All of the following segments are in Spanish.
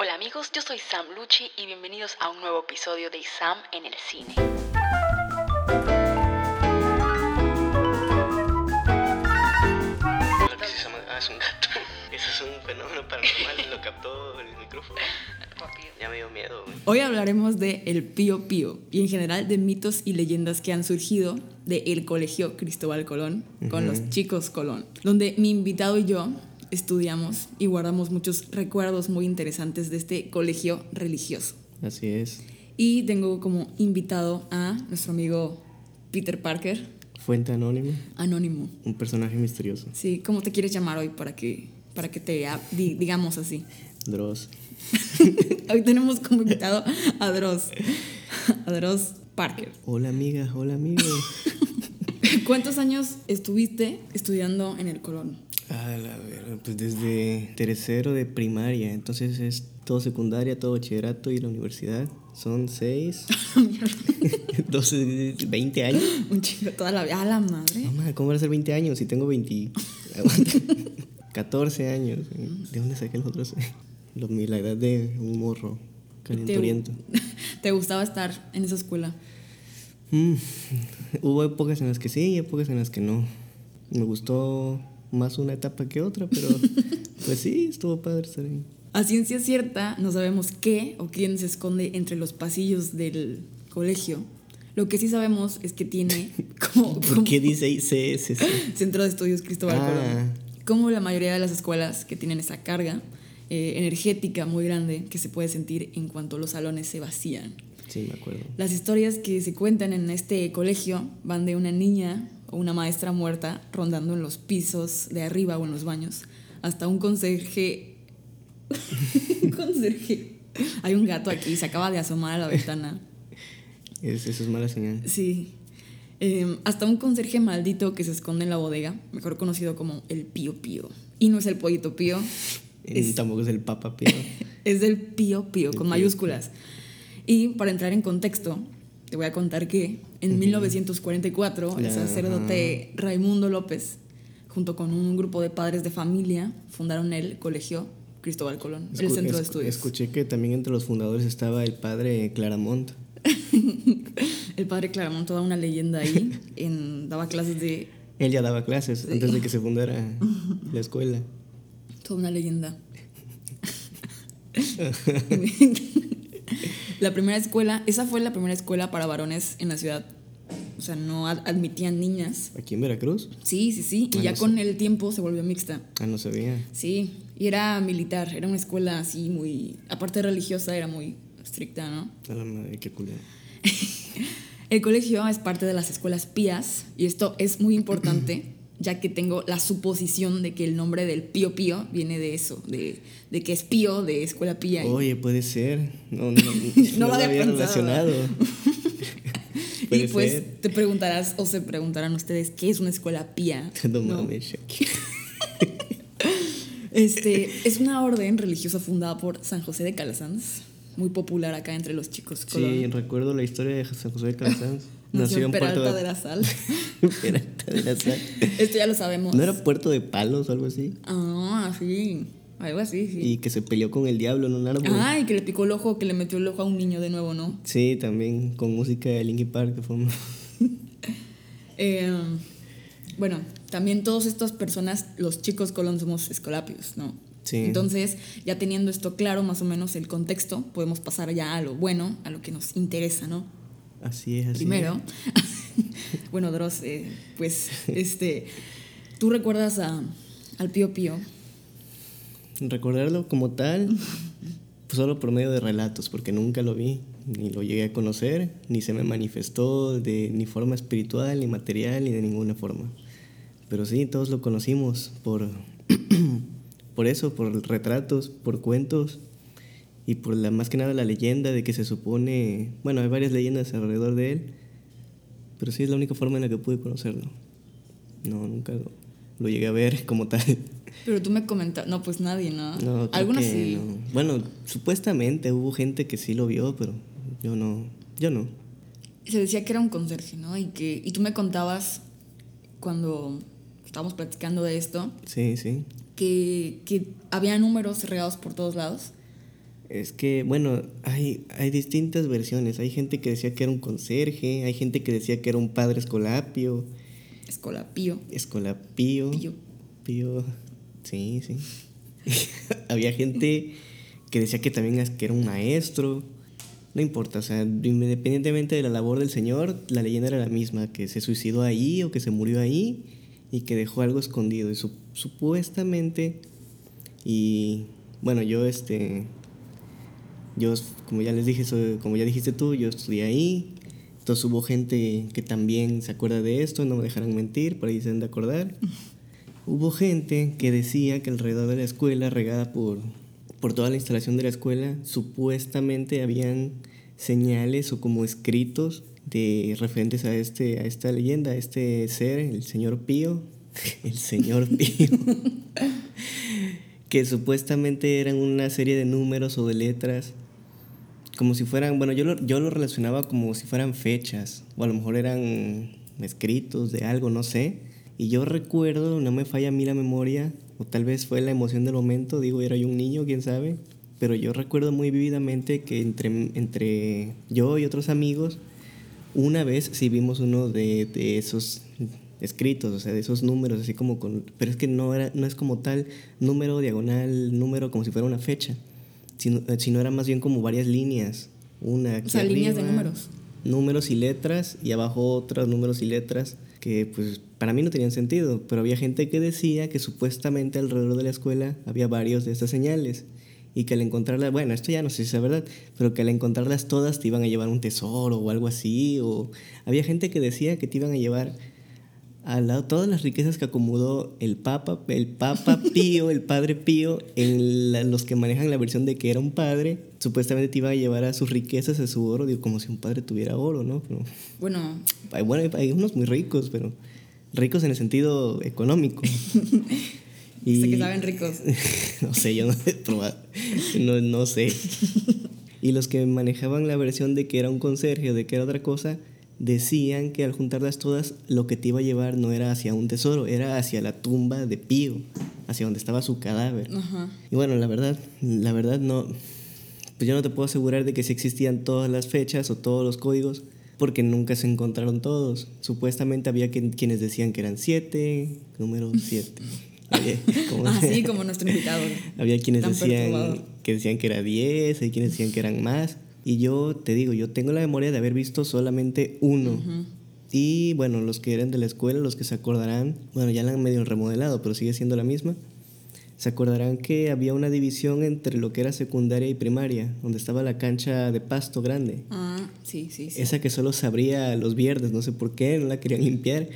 Hola amigos, yo soy Sam Lucci y bienvenidos a un nuevo episodio de Sam en el cine. Lo que se llama- ah, es un gato. Eso es un fenómeno paranormal y lo captó el micrófono. Ya me dio miedo, güey. Hoy hablaremos de El Pío Pío y en general de mitos y leyendas que han surgido de el Colegio Cristóbal Colón con los chicos Colón, donde mi invitado y yo estudiamos y guardamos muchos recuerdos muy interesantes de este colegio religioso. Así es. Y tengo como invitado a nuestro amigo Peter Parker, Fuente anónima, anónimo. un personaje misterioso. Sí, ¿cómo te quieres llamar hoy para que, para que te digamos así? Dross. Hoy tenemos como invitado a Dross, a Dross Parker. Hola amiga, hola amigo. ¿Cuántos años estuviste estudiando en el Colón? Ah, la verdad, pues desde tercero de primaria, entonces es todo secundaria, todo bachillerato y la universidad. Son seis, 12, 20 años. Un chingo toda la vida. ¡A la madre! No, ma, ¿cómo van a ser 20 años si tengo 20? aguanta. 14 años. ¿De dónde saqué los otros? Los- La edad de un morro calenturiento. ¿Te gustaba estar en esa escuela? Mm, Hubo épocas en las que sí y épocas en las que no. Me gustó más una etapa que otra, pero pues sí, estuvo padre estar ahí. A ciencia cierta, no sabemos qué o quién se esconde entre los pasillos del colegio. Lo que sí sabemos es que tiene como, ¿Por como qué dice CSC? Centro de Estudios Cristóbal Ah. Colón. Como la mayoría de las escuelas que tienen esa carga eh, energética muy grande que se puede sentir en cuanto los salones se vacían. Sí, me acuerdo. Las historias que se cuentan en este colegio van de una niña una maestra muerta rondando en los pisos de arriba o en los baños, hasta un conserje. un conserje. Hay un gato aquí, se acaba de asomar a la ventana. Es, eso es mala señal. Sí. Eh, hasta un conserje maldito que se esconde en la bodega, mejor conocido como el Pío Pío. Y no es el pollito Pío, Y Tampoco es el Papa Pío. es del Pío Pío, con Pío mayúsculas. Y para entrar en contexto, te voy a contar que en 1944 el sacerdote Raimundo López, junto con un grupo de padres de familia, fundaron el Colegio Cristóbal Colón, el centro de estudios. Escuché que también entre los fundadores estaba el padre Claramont. El padre Claramont, toda una leyenda ahí, en, daba clases de Él ya daba clases antes de que se fundara la escuela. Toda una leyenda. La primera escuela, esa fue la primera escuela para varones en la ciudad. O sea, no ad- admitían niñas. ¿Aquí en Veracruz? Sí, sí, sí. Y Ah, ya no sé. con el tiempo se volvió mixta. Ah, no sabía. Sí. Y era militar. Era una escuela así muy. Aparte religiosa, era muy estricta, ¿no? A la madre, qué culero. El colegio es parte de las escuelas pías. Y esto es muy importante. Ya que tengo la suposición de que el nombre del Pío Pío viene de eso, de, de que es Pío de escuela pía. Oye, puede ser. No, no, No lo había pensado. relacionado. Y pues ser. te preguntarás o se preguntarán ustedes qué es una escuela pía. No ¿no? mames. Este es una orden religiosa fundada por San José de Calasanz, muy popular acá entre los chicos. Sí, Colón. recuerdo la historia de San José de Calasanz. Nació en Peralta Puerto de la Sal. Peralta de la Sal. Esto ya lo sabemos. ¿No era Puerto de Palos o algo así? Ah, sí. Algo así, sí. Y que se peleó con el diablo en un árbol. Ah, y que le picó el ojo, que le metió el ojo a un niño de nuevo, ¿no? Sí, también con música de Linkin Park. Que fue un- Eh, bueno, también todas estas personas, los chicos Colón, somos escolapios, ¿no? Sí. Entonces, ya teniendo esto claro, más o menos el contexto, podemos pasar ya a lo bueno, a lo que nos interesa, ¿no? Así es, así Primero, bueno, Dross, eh, pues, este, tú recuerdas a, al Pío Pío. Recordarlo como tal, solo por medio de relatos, porque nunca lo vi, ni lo llegué a conocer, ni se me manifestó de ni forma espiritual, ni material, ni de ninguna forma. Pero sí, todos lo conocimos por, por eso, por retratos, por cuentos y por la más que nada la leyenda de que se supone, bueno, hay varias leyendas alrededor de él, pero sí es la única forma en la que pude conocerlo. No, nunca lo, lo llegué a ver como tal. Pero tú me comentas, no, pues nadie, ¿no? No, Algunos sí. no. Bueno, supuestamente hubo gente que sí lo vio, pero yo no, yo no. Se decía que era un conserje, ¿no? Y que y tú me contabas cuando estábamos platicando de esto Sí, sí. que, que había números regados por todos lados Es que, bueno, hay, hay distintas versiones. Hay gente que decía que era un conserje, hay gente que decía que era un padre escolapio. Escolapío. Escolapío. Pío. Pío. Sí, sí. Había gente que decía que también que era un maestro. No importa, o sea, independientemente de la labor del señor, la leyenda era la misma, que se suicidó ahí o que se murió ahí y que dejó algo escondido. Y su- supuestamente, y bueno, yo este, yo como ya les dije, soy- como ya dijiste tú, yo estudié ahí. Entonces hubo gente que también se acuerda de esto, no me dejarán mentir, por ahí se han de acordar. Hubo gente que decía que alrededor de la escuela, regada por, por toda la instalación de la escuela, supuestamente habían señales o como escritos de referentes a este a esta leyenda, a este ser, el señor Pío, el señor Pío, que supuestamente eran una serie de números o de letras como si fueran, bueno, yo lo, yo lo relacionaba como si fueran fechas, o a lo mejor eran escritos de algo, no sé. Y yo recuerdo, no me falla a mí la memoria, o tal vez fue la emoción del momento, digo, era yo un niño, quién sabe, pero yo recuerdo muy vívidamente que entre, entre yo y otros amigos, una vez sí vimos uno de, de esos escritos, o sea, de esos números, así como con... Pero es que no, era, no es como tal número, diagonal, número, como si fuera una fecha, sino, eh, sino era más bien como varias líneas. Una aquí O sea, líneas de arriba, números. Números y letras, y abajo otros números y letras que pues para mí no tenían sentido, pero había gente que decía que supuestamente alrededor de la escuela había varios de estas señales y que al encontrarlas, bueno, esto ya no sé si es verdad, pero que al encontrarlas todas te iban a llevar un tesoro o algo así, o había gente que decía que te iban a llevar a la- todas las riquezas que acomodó el Papa, el Papa Pío, el Padre Pío, en la- los que manejan la versión de que era un padre, supuestamente te iban a llevar a sus riquezas, a su oro, digo, como si un padre tuviera oro, ¿no? Pero, Bueno, hay- bueno, hay, unos muy ricos, pero ricos en el sentido económico. que saben ricos. no sé, yo no he probado. No, no sé. Y los que manejaban la versión de que era un conserje o de que era otra cosa, decían que al juntarlas todas, lo que te iba a llevar no era hacia un tesoro, era hacia la tumba de Pío, hacia donde estaba su cadáver. Ajá. Y bueno, la verdad, la verdad no, pues yo no te puedo asegurar de que sí existían todas las fechas o todos los códigos, porque nunca se encontraron todos. Supuestamente había quien- quienes decían que eran siete, número siete. Oye, ¿cómo se- Así como nuestro invitado. había quienes decían que decían que era 10, hay quienes decían que eran más. Y yo te digo, yo tengo la memoria de haber visto solamente uno. Y bueno, los que eran de la escuela, los que se acordarán, bueno, ya la han medio remodelado, pero sigue siendo la misma. Se acordarán que había una división entre lo que era secundaria y primaria, donde estaba la cancha de pasto grande. Ah, sí, sí, sí. Esa que solo se abría los viernes, no sé por qué, no la querían limpiar.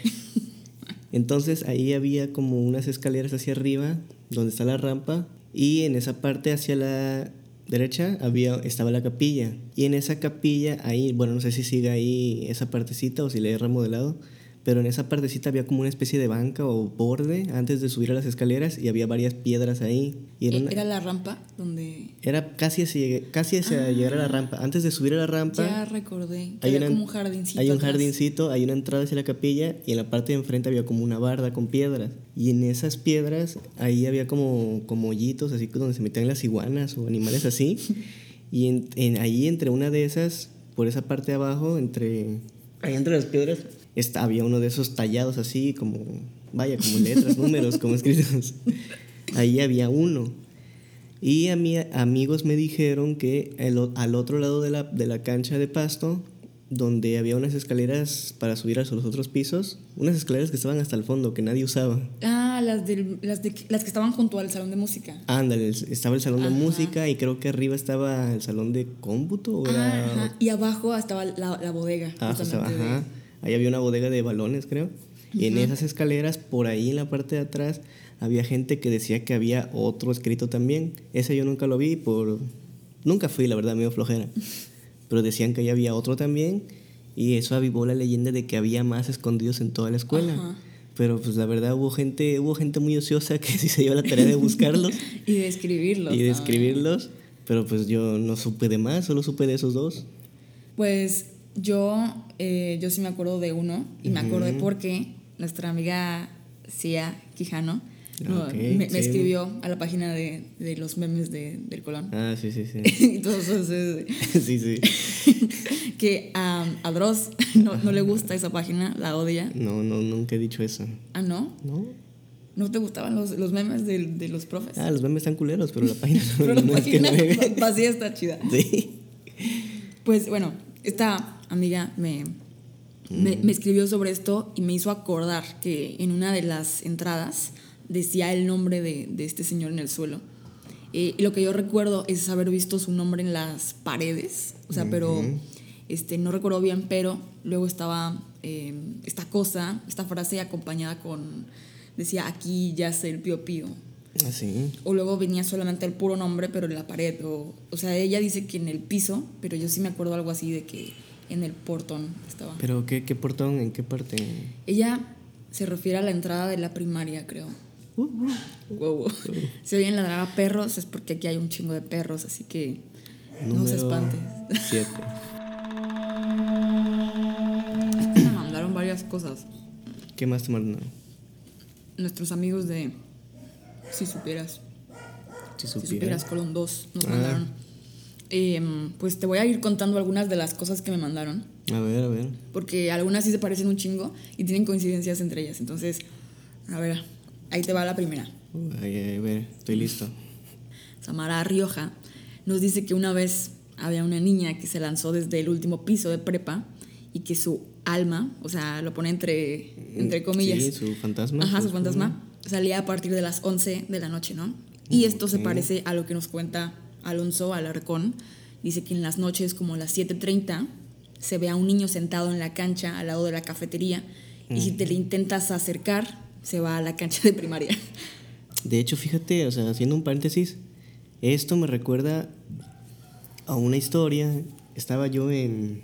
Entonces ahí había como unas escaleras hacia arriba, donde está la rampa, y en esa parte hacia la derecha había, estaba la capilla. Y en esa capilla, ahí, bueno, no sé si sigue ahí esa partecita o si le he remodelado, pero en esa partecita había como una especie de banca o borde antes de subir a las escaleras y había varias piedras ahí. Y era, Eh, una- Era la rampa donde era casi hacia, casi hacia llegar a la rampa. Antes de subir a la rampa... ya recordé. Hay, había una- como un jardincito. hay un atrás. jardincito, hay una entrada hacia la capilla y en la parte de enfrente había como una barda con piedras. Y en esas piedras ahí había como, como hoyitos, así donde se metían las iguanas o animales así. Y en, en- ahí entre una de esas, por esa parte de abajo, entre, ahí entre las piedras, está, había uno de esos tallados así, como, vaya, como letras, números, como escritos. Ahí había uno. Y a mí, amigos me dijeron que el al otro lado de la, de la cancha de pasto, donde había unas escaleras para subir a los otros pisos, unas escaleras que estaban hasta el fondo, que nadie usaba. Ah, las, del, las, de, las que estaban junto al salón de música. Ándale, estaba el salón de música y creo que arriba estaba el salón de cómputo. ¿o era- ajá. Y abajo estaba la, la bodega. De- ajá. Ahí había una bodega de balones, creo. Y en esas escaleras, por ahí en la parte de atrás, había gente que decía que había otro escrito también. Ese yo nunca lo vi por... Nunca fui, la verdad, medio flojera. Pero decían que ahí había otro también. Y eso avivó la leyenda de que había más escondidos en toda la escuela. Ajá. Pero pues la verdad hubo gente, hubo gente muy ociosa que sí se dio la tarea de buscarlos Y de escribirlos. y de escribirlos. Pero pues yo no supe de más, solo supe de esos dos. Pues yo, eh, yo sí me acuerdo de uno y me acordé porque nuestra amiga Cia Quijano No, Ok, me, escribió a la página de, de los memes de, del Colón. Ah, sí, sí, sí. y todo eso, es- sí, sí. que a, a Dross no, no le gusta esa página, la odia. No, no, nunca he dicho eso. Ah, ¿no? ¿No? ¿No te gustaban los, los memes de, de los profes? Ah, los memes están culeros, pero la página no, Pero la no es que página vacía está chida. Sí. Pues bueno, esta amiga me, me, me escribió sobre esto y me hizo acordar que en una de las entradas decía el nombre de, de este señor en el suelo. Eh, y lo que yo recuerdo es haber visto su nombre en las paredes, o sea, pero este, no recuerdo bien, pero luego estaba eh, esta cosa, esta frase acompañada con, decía, aquí yace el pío pío. Así. O luego venía solamente el puro nombre, pero en la pared. O, o sea, ella dice que en el piso, pero yo sí me acuerdo algo así de que en el portón estaba. Pero ¿qué, qué portón? ¿En qué parte? Ella se refiere a la entrada de la primaria, creo. Wow. Si oyen ladrar a perros es porque aquí hay un chingo de perros, así que no se espante. Siete. Me mandaron varias cosas. ¿Qué más te mandaron? Nuestros amigos de Si supieras. Si Si supieras. supieras Colón 2 nos Ah. mandaron. Em, pues te voy a ir contando algunas de las cosas que me mandaron. A ver, a ver. porque algunas sí se parecen un chingo y tienen coincidencias entre ellas. Entonces, a ver, ahí te va la primera. A ver, estoy listo. Samara Rioja nos dice que una vez había una niña que se lanzó desde el último piso de prepa y que su alma, o sea, lo pone entre, entre comillas. Sí, su fantasma. Ajá, su pues, fantasma. Salía a partir de las 11 de la noche, ¿no? Y esto se parece a lo que nos cuenta Alonso Alarcón. Dice que en las noches, como las 7.30, se ve a un niño sentado en la cancha al lado de la cafetería. Y si te le intentas acercar, se va a la cancha de primaria. De hecho, fíjate, o sea, haciendo un paréntesis, esto me recuerda a una historia. Estaba yo en.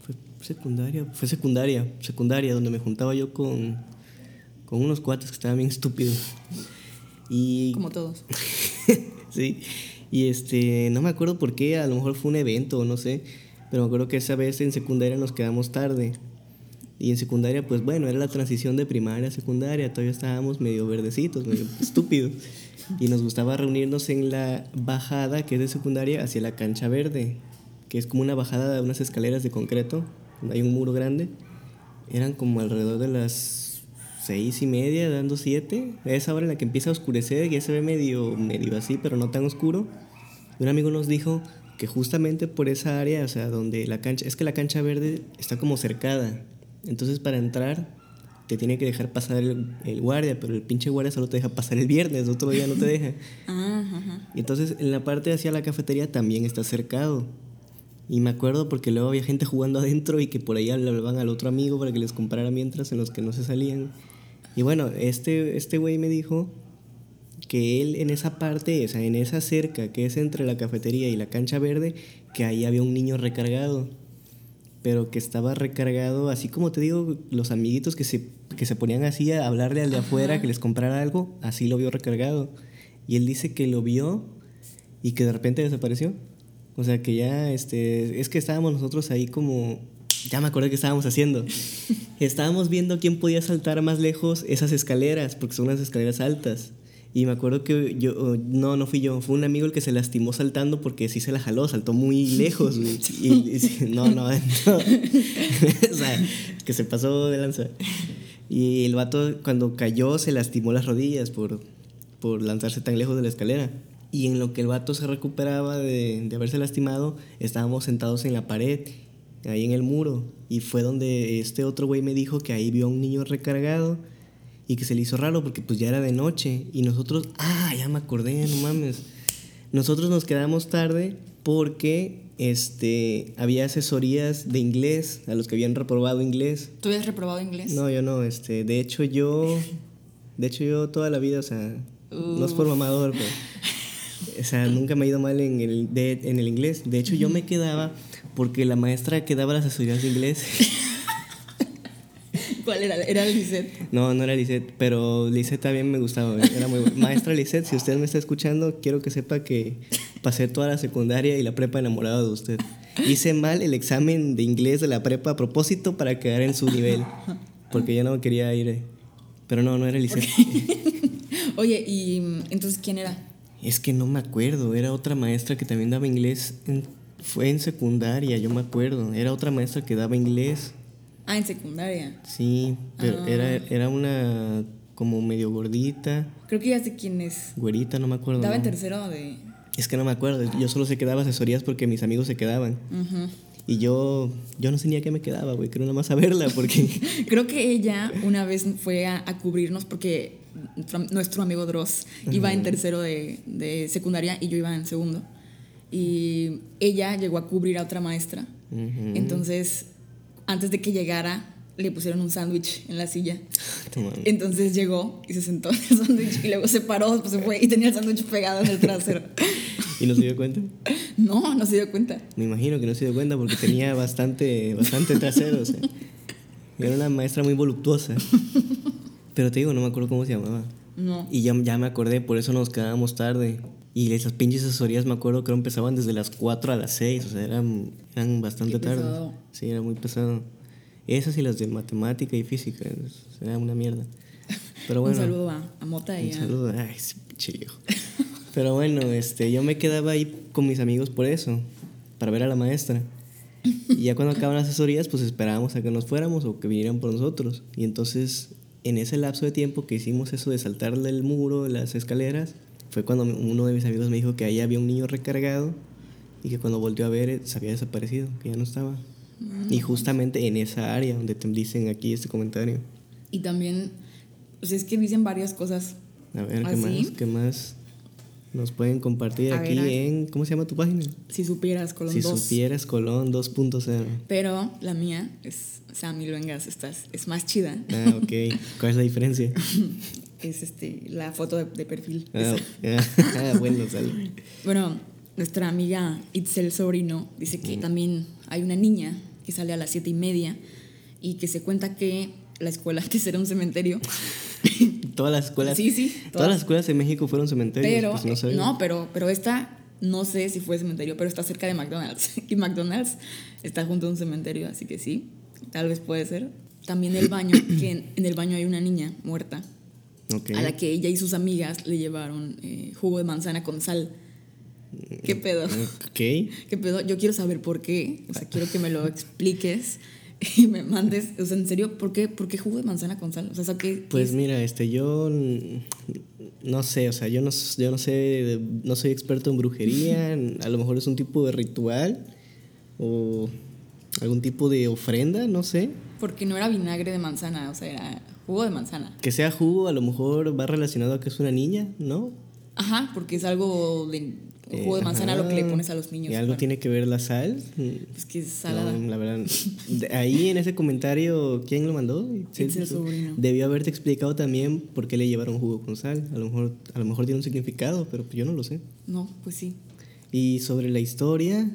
¿Fue secundaria? Fue secundaria, secundaria, donde me juntaba yo con, con unos cuates que estaban bien estúpidos. Y. Como todos. sí. Y este, no me acuerdo por qué, a lo mejor fue un evento no sé, pero me acuerdo que esa vez en secundaria nos quedamos tarde. Y en secundaria, pues bueno, era la transición de primaria a secundaria, todavía estábamos medio verdecitos, medio estúpidos. Y nos gustaba reunirnos en la bajada que es de secundaria hacia la cancha verde, que es como una bajada de unas escaleras de concreto, donde hay un muro grande. Eran como alrededor de las seis y media, dando siete. A esa hora en la que empieza a oscurecer, ya se ve medio, medio así, pero no tan oscuro. Y un amigo nos dijo que justamente por esa área, o sea, donde la cancha, es que la cancha verde está como cercada. Entonces para entrar te tiene que dejar pasar el, el guardia, pero el pinche guardia solo te deja pasar el viernes, otro día no te deja. Y entonces en la parte hacia la cafetería también está cercado. Y me acuerdo porque luego había gente jugando adentro y que por ahí le hablaban al otro amigo para que les comprara mientras en los que no se salían. Y bueno, este este güey me dijo que él en esa parte, o sea, en esa cerca que es entre la cafetería y la cancha verde, que ahí había un niño recargado. Pero que estaba recargado, así como te digo, los amiguitos que se, que se ponían así a hablarle al de afuera que les comprara algo, así lo vio recargado. Y él dice que lo vio y que de repente desapareció. O sea que ya, este, es que estábamos nosotros ahí como, ya me acordé que estábamos haciendo. estábamos viendo quién podía saltar más lejos esas escaleras, porque son unas escaleras altas. Y me acuerdo que yo, no, no fui yo, fue un amigo el que se lastimó saltando porque sí se la jaló, saltó muy lejos, güey. Y, y- no, no, no. o sea, que se pasó de lanza. Y el vato cuando cayó se lastimó las rodillas por, por lanzarse tan lejos de la escalera. Y en lo que el vato se recuperaba de, de haberse lastimado, estábamos sentados en la pared, ahí en el muro. Y fue donde este otro güey me dijo que ahí vio a un niño recargado y que se le hizo raro porque pues ya era de noche. Y nosotros, ah, ya me acordé, no mames. Nosotros nos quedamos tarde porque este, había asesorías de inglés a los que habían reprobado inglés. ¿Tú habías reprobado inglés? No, yo no, este, de hecho yo, de hecho yo toda la vida, o sea, no es por mamador, pero, o sea, nunca me ha ido mal en el, de- en el inglés. De hecho yo me quedaba porque la maestra que daba las asesorías de inglés, ¿Cuál era? Era Lisette. no, no era Lisette, pero Lisette también me gustaba, era muy buena. Maestra Lisette, si usted me está escuchando, quiero que sepa que pasé toda la secundaria y la prepa enamorado de usted. Hice mal el examen de inglés de la prepa a propósito para quedar en su nivel, porque ya no quería ir, pero no, no era Lisette. Oye, ¿y entonces quién era? Es que no me acuerdo, era otra maestra que también daba inglés, en- fue en secundaria, yo me acuerdo, era otra maestra que daba inglés, Ah, en secundaria. sí, pero Ah. era, era una como medio gordita, Creo que ya sé quién es. güerita, no me acuerdo. Estaba en tercero de. Es que no me acuerdo, yo solo sé que daba asesorías porque mis amigos se quedaban. Y yo, yo no sé ni a qué me quedaba, güey, creo nada más a verla porque... Creo que ella una vez fue a, a cubrirnos porque nuestro, nuestro amigo Dross iba en tercero de, de secundaria y yo iba en segundo. Y ella llegó a cubrir a otra maestra. Entonces, antes de que llegara, le pusieron un sándwich en la silla. Entonces llegó y se sentó en el sándwich y luego se paró, después se fue y tenía el sándwich pegado en el trasero. ¿Y no se dio cuenta? No, no se dio cuenta. Me imagino que no se dio cuenta porque tenía bastante, bastante trasero. o sea. Era una maestra muy voluptuosa. Pero te digo, no me acuerdo cómo se llamaba. No. Y ya, ya me acordé, por eso nos quedábamos tarde. Y esas pinches asesorías me acuerdo que empezaban desde las 4 a las 6, o sea, eran, eran bastante tarde. Sí, era muy pesado. Esas y las de matemática y física, era una mierda. Pero bueno, un saludo a, a Mota y un a- saludo. Ay, ese pinche viejo. Pero bueno, este, yo me quedaba ahí con mis amigos por eso, para ver a la maestra. Y ya cuando acaban las asesorías, pues esperábamos a que nos fuéramos o que vinieran por nosotros. Y entonces, en ese lapso de tiempo que hicimos eso de saltarle el muro, las escaleras, fue cuando uno de mis amigos me dijo que ahí había un niño recargado y que cuando volvió a ver eh, se había desaparecido, que ya no estaba. Y justamente en esa área donde te dicen aquí este comentario. Y también, pues es que dicen varias cosas. A ver, ¿qué ¿Ah, más? ¿Qué más nos pueden compartir A aquí ver, en... ¿Cómo se llama tu página? Si supieras, Colón si 2. supieras Colón 2.0. Pero la mía es Sammy Luengas, esta es, es más chida. Ah, ok. ¿Cuál es la diferencia? Es este, la foto de, de perfil. Ah, ah, bueno, sale. Bueno, nuestra amiga Itzel Sobrino dice Mm. que también hay una niña que sale a las siete y media y que se cuenta que la escuela antes era un cementerio. Todas las escuelas... Sí, sí, Todas, todas. las escuelas de México fueron cementerios. Pero, pues no, eh, sabía. no, pero, pero esta, no sé si fue cementerio, pero está cerca de McDonald's. Y McDonald's está junto a un cementerio, así que sí, tal vez puede ser. También el baño, que en, en el baño hay una niña muerta, A la que ella y sus amigas le llevaron eh, jugo de manzana con sal. ¿Qué pedo? Ok. ¿Qué pedo? Yo quiero saber por qué. O sea, quiero que me lo expliques y me mandes. O sea, en serio, ¿por qué, por qué jugo de manzana con sal? O sea, ¿eso qué? Pues mira, este, yo mm, no sé, o sea, yo no, yo no sé, no soy experto en brujería, a lo mejor es un tipo de ritual o algún tipo de ofrenda, no sé. Porque no era vinagre de manzana, o sea, era jugo de manzana. Que sea jugo, a lo mejor va relacionado a que es una niña, ¿no? Ajá, porque es algo de jugo de Eh, manzana ajá. lo que le pones a los niños. ¿Y algo para- tiene que ver la sal? Pues que es salada. No, la verdad. ahí en ese comentario, ¿quién lo mandó? Sí, sí, Sobrino. Debió haberte explicado también por qué le llevaron jugo con sal. A lo mejor, a lo mejor tiene un significado, pero yo no lo sé. No, pues sí. Y sobre la historia,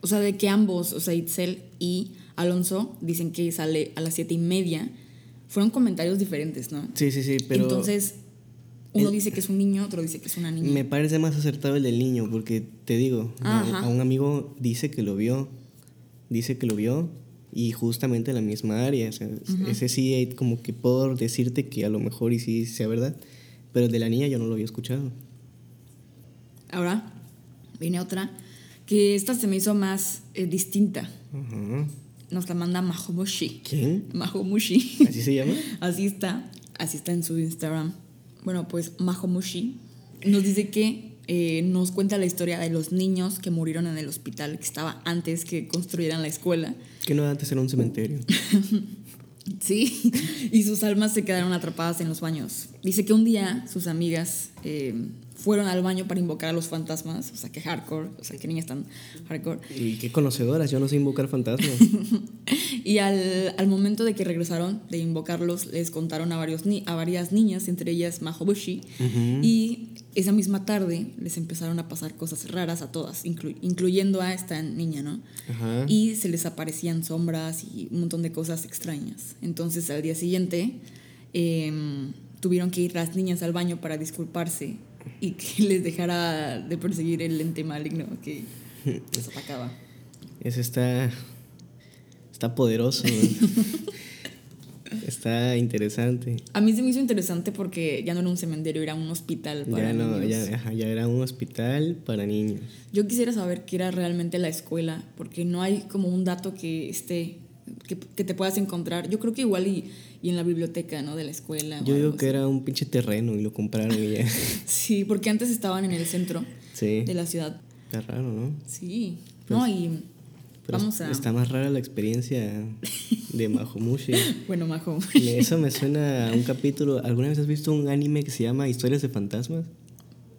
O sea, de que ambos, o sea, Itzel y Alonso, dicen que sale a las siete y media. Fueron comentarios diferentes, ¿no? sí, sí, sí, pero Entonces, uno dice que es un niño, otro dice que es una niña. me parece más acertado el del niño, porque te digo, a, Ajá. a un amigo dice que lo vio, dice que lo vio, y justamente en la misma área. o sea, Ese sí, como que puedo decirte que a lo mejor y sí sea verdad, pero el de la niña yo no lo había escuchado. Ahora viene otra, que esta se me hizo más eh, distinta. Ajá. Nos la manda Mahomushi. ¿Quién? Mahomushi. ¿Así se llama? Así está, así está en su Instagram. Bueno, pues Mahomushi nos dice que eh, nos cuenta la historia de los niños que murieron en el hospital que estaba antes que construyeran la escuela. Que no antes era un cementerio. Sí, y sus almas se quedaron atrapadas en los baños. Dice que un día sus amigas eh, fueron al baño para invocar a los fantasmas, o sea, que hardcore, o sea, que niñas tan hardcore. Y qué conocedoras, yo no sé invocar fantasmas. Y al, al momento de que regresaron de invocarlos, les contaron a, varios ni- a varias niñas, entre ellas Mahobushi, y esa misma tarde les empezaron a pasar cosas raras a todas, inclu- incluyendo a esta niña, ¿no? Ajá. Y se les aparecían sombras y un montón de cosas extrañas. Entonces al día siguiente em, tuvieron que ir las niñas al baño para disculparse y que les dejara de perseguir el ente maligno que les atacaba. Ese está. Está poderoso. Está interesante. A mí se me hizo interesante porque ya no era un cementerio, era un hospital para Ya no, niños. ya era un hospital para niños. Yo quisiera saber qué era realmente la escuela, porque no hay como un dato que esté, que, que te puedas encontrar. Yo creo que igual y, y en la biblioteca, ¿no? De la escuela. Yo digo que así. era un pinche terreno y lo compraron y ya. Sí, porque antes estaban en el centro Sí. de la ciudad. Está raro, ¿no? Sí. Pues, no, y Pero vamos a... Está más rara la experiencia de Mahomushi. Bueno. Me- Eso me suena a un capítulo. ¿Alguna vez has visto un anime que se llama Historias de Fantasmas?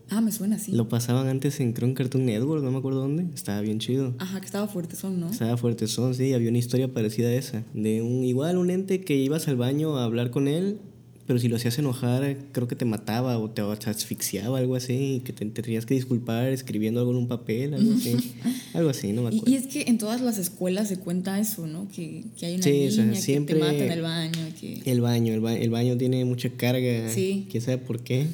Ah, me suena así. Lo pasaban antes en creo en Cartoon Network, no me acuerdo dónde. Estaba bien chido. Ajá, que estaba fuerte son, ¿no? Estaba fuerte son, sí, había una historia parecida a esa. De un igual un ente que ibas al baño a hablar con él, pero si lo hacías enojar, creo que te mataba o te, asfixiaba, algo así, y que te, te tenías que disculpar escribiendo algo en un papel, algo así. algo así, no me Y, acuerdo. y es que en todas las escuelas se cuenta eso, ¿no? Que, que hay una Sí, o sea, niña siempre- que te mata en el baño, que... El baño, el, ba- el baño tiene mucha carga. Sí. ¿Quién sabe por qué?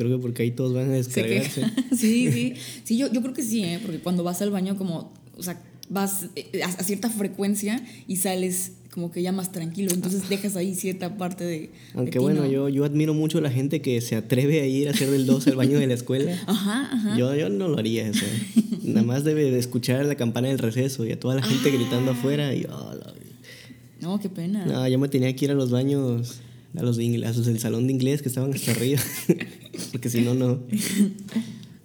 Creo que porque ahí todos van a se descargarse. sí, sí. Sí, yo, yo creo que sí, ¿eh? Porque cuando vas al baño como, o sea, vas eh, a, a cierta frecuencia y sales como que ya más tranquilo, entonces dejas ahí cierta parte de... Aunque bueno, ¿no? yo, yo admiro mucho a la gente que se atreve a ir a hacer del 2 al baño de la escuela. Ajá, ajá. Yo, yo no lo haría eso. Nada más debe de escuchar la campana del receso y a toda la gente Ah. gritando afuera. Y, oh, la- No, qué pena. no, yo me tenía que ir a los baños, a los, de a los del salón de inglés que estaban hasta arriba. Porque si no, no.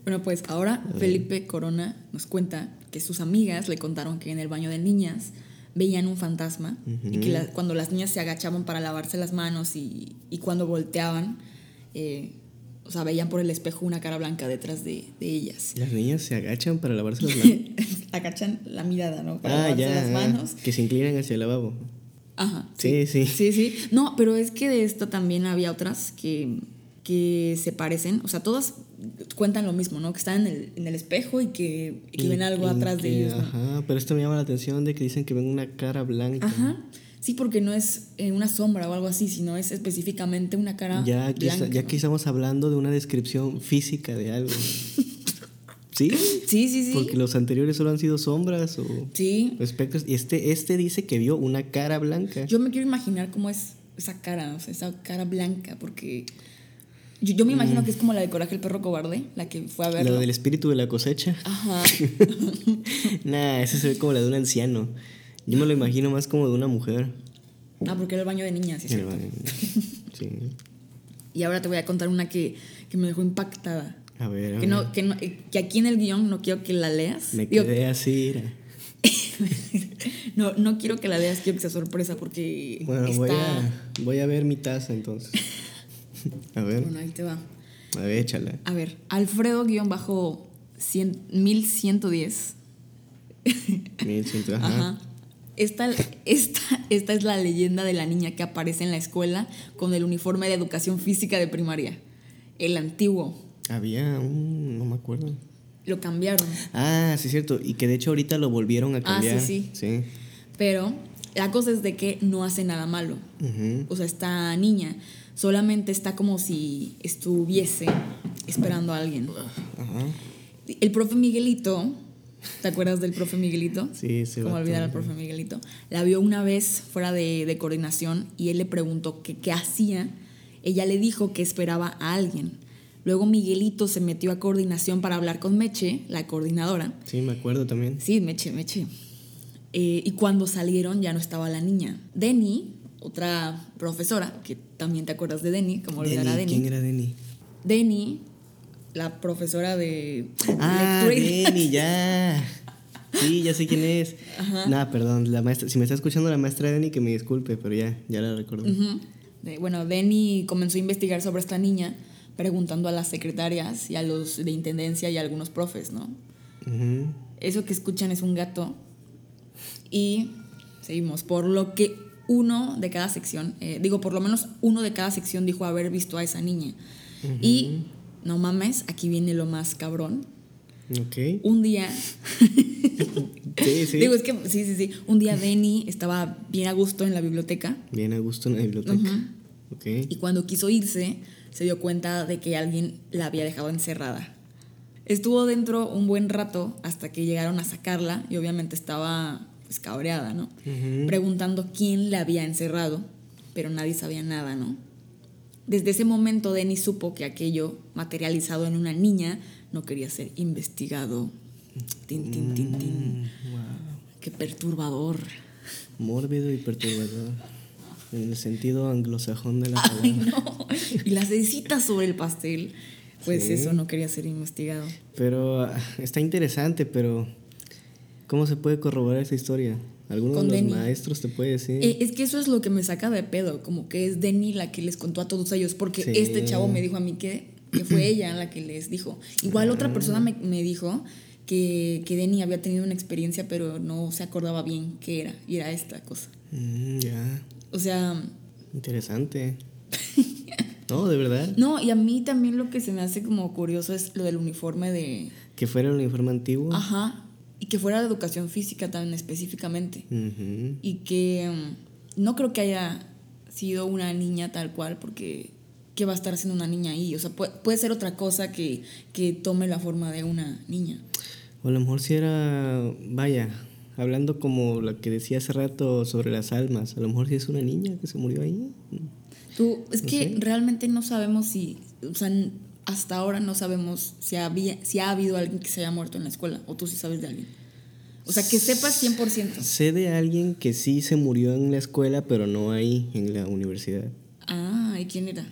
Bueno, pues ahora Felipe Corona nos cuenta que sus amigas le contaron que en el baño de niñas veían un fantasma y que la- cuando las niñas se agachaban para lavarse las manos y, y cuando volteaban, eh, o sea, veían por el espejo una cara blanca detrás de, de ellas. Las niñas se agachan para lavarse las manos. Agachan la mirada, ¿no? Para ah, lavarse ya. las manos. que se inclinan hacia el lavabo. Ajá. Sí, sí. Sí, sí. No, pero es que de esta también había otras que, que se parecen. O sea, todas cuentan lo mismo, ¿no? Que están en el, en el espejo y que, y ven algo atrás de ellos. ¿no? Ajá, pero esto me llama la atención de que dicen que ven una cara blanca. Ajá. Sí, porque no es eh, una sombra o algo así, sino es específicamente una cara Ya aquí, blanca. está- ya ¿no? aquí estamos hablando de una descripción física de algo. ¿Sí? Sí, sí, sí. Porque los anteriores solo han sido sombras o Sí. espectros. Y este, este dice que vio una cara blanca. Yo me quiero imaginar cómo es esa cara, o sea, esa cara blanca, porque yo, yo me imagino que es como la de Coraje el perro cobarde, la que fue a verlo. Lo del espíritu de la cosecha. Ajá. nah, ese se ve como la de un anciano. Yo me lo imagino más como de una mujer. Ah, porque era el baño de niñas, sí, cierto. Sí. Y ahora te voy a contar una que, que me dejó impactada. A ver, a Que, ver. no, que, no- eh, que aquí en el guion no quiero que la leas. Me Digo, quedé así. no, no quiero que la leas, quiero que sea sorpresa porque Bueno, está... voy, a, voy a ver mi taza entonces. A ver, Bueno, ahí te va. a ver, échala. A ver, Alfredo guion bajo 100 1110. 1100, ajá. Ajá. Esta, esta, esta es la leyenda de la niña que aparece en la escuela con el uniforme de educación física de primaria. El antiguo. Había un. No me acuerdo. Lo cambiaron. Ah, sí, es cierto. Y que de hecho ahorita lo volvieron a Ah, sí, cambiar. sí. Sí. Pero la cosa es de que no hace nada malo. O sea, esta niña solamente está como si estuviese esperando a alguien. El profe Miguelito, ¿te acuerdas del profe Miguelito? Sí, ese Como olvidar al profe Miguelito. La vio una vez fuera de, de coordinación y él le preguntó qué hacía. Ella le dijo que esperaba a alguien. Luego Miguelito se metió a coordinación para hablar con Meche, la coordinadora. Sí, me acuerdo también. Sí, Meche, Meche. Eh, y cuando salieron ya no estaba la niña. Denny, otra profesora, que también te acuerdas de Denny, como olvidar a Denny. ¿Quién era Denny? Denny, la profesora de Ah, lectura Denny, ya. Sí, ya sé quién es. Nah, perdón, la maestra, si me está escuchando la maestra Denny, que me disculpe, pero ya, ya la. De- bueno, Denny comenzó a investigar sobre esta niña, preguntando a las secretarias y a los de intendencia y a algunos profes, ¿no? Ujú. Eso que escuchan es un gato. Y seguimos. Por lo que uno de cada sección, eh, digo, por lo menos uno de cada sección dijo haber visto a esa niña. Y no mames, aquí viene lo más cabrón. Ok. Un día, Sí, sí. digo, es que sí, sí, sí. Un día Denny estaba bien a gusto en la biblioteca Bien a gusto en la biblioteca. Ok. y cuando quiso irse se dio cuenta de que alguien la había dejado encerrada. Estuvo dentro un buen rato hasta que llegaron a sacarla y obviamente estaba pues cabreada, ¿no? Preguntando quién la había encerrado. pero nadie sabía nada, ¿no? Desde ese momento Denny supo que aquello materializado en una niña no quería ser investigado. Tin, tin, tin, tin. Mm, Qué perturbador. Mórbido y perturbador. En el sentido anglosajón de la Ay, palabra. no. Y las cencitas sobre el pastel, pues Sí. eso no quería ser investigado. Pero ah, está interesante, pero ¿cómo se puede corroborar esa historia? ¿Alguno Con de los Denny. maestros te puede decir? Eh, es que eso es lo que me saca de pedo, como que es Denny la que les contó a todos ellos, porque Sí. este chavo me dijo a mí que, que fue ella la que les dijo. Igual otra persona me, me dijo que, que Denny había tenido una experiencia, pero no se acordaba bien qué era, y era esta cosa. Mm, ya, O sea, interesante. no, de verdad. no, y a mí también lo que se me hace como curioso es lo del uniforme de... Que fuera el uniforme antiguo. Ajá, y que fuera de educación física también específicamente. Ujú. y que mm, no creo que haya sido una niña tal cual, porque ¿qué va a estar haciendo una niña ahí? O sea, puede, puede ser otra cosa que, que tome la forma de una niña. O a lo mejor si era, vaya, hablando como la que decía hace rato sobre las almas, a lo mejor si es una niña que se murió ahí. Tú, es que realmente no sabemos si, o sea, hasta ahora no sabemos si, había, si ha habido alguien que se haya muerto en la escuela, o tú sí sabes de alguien. O sea, que sepas 100%. Sé de alguien que sí se murió en la escuela, pero no ahí, en la universidad. Ah, ¿y quién era?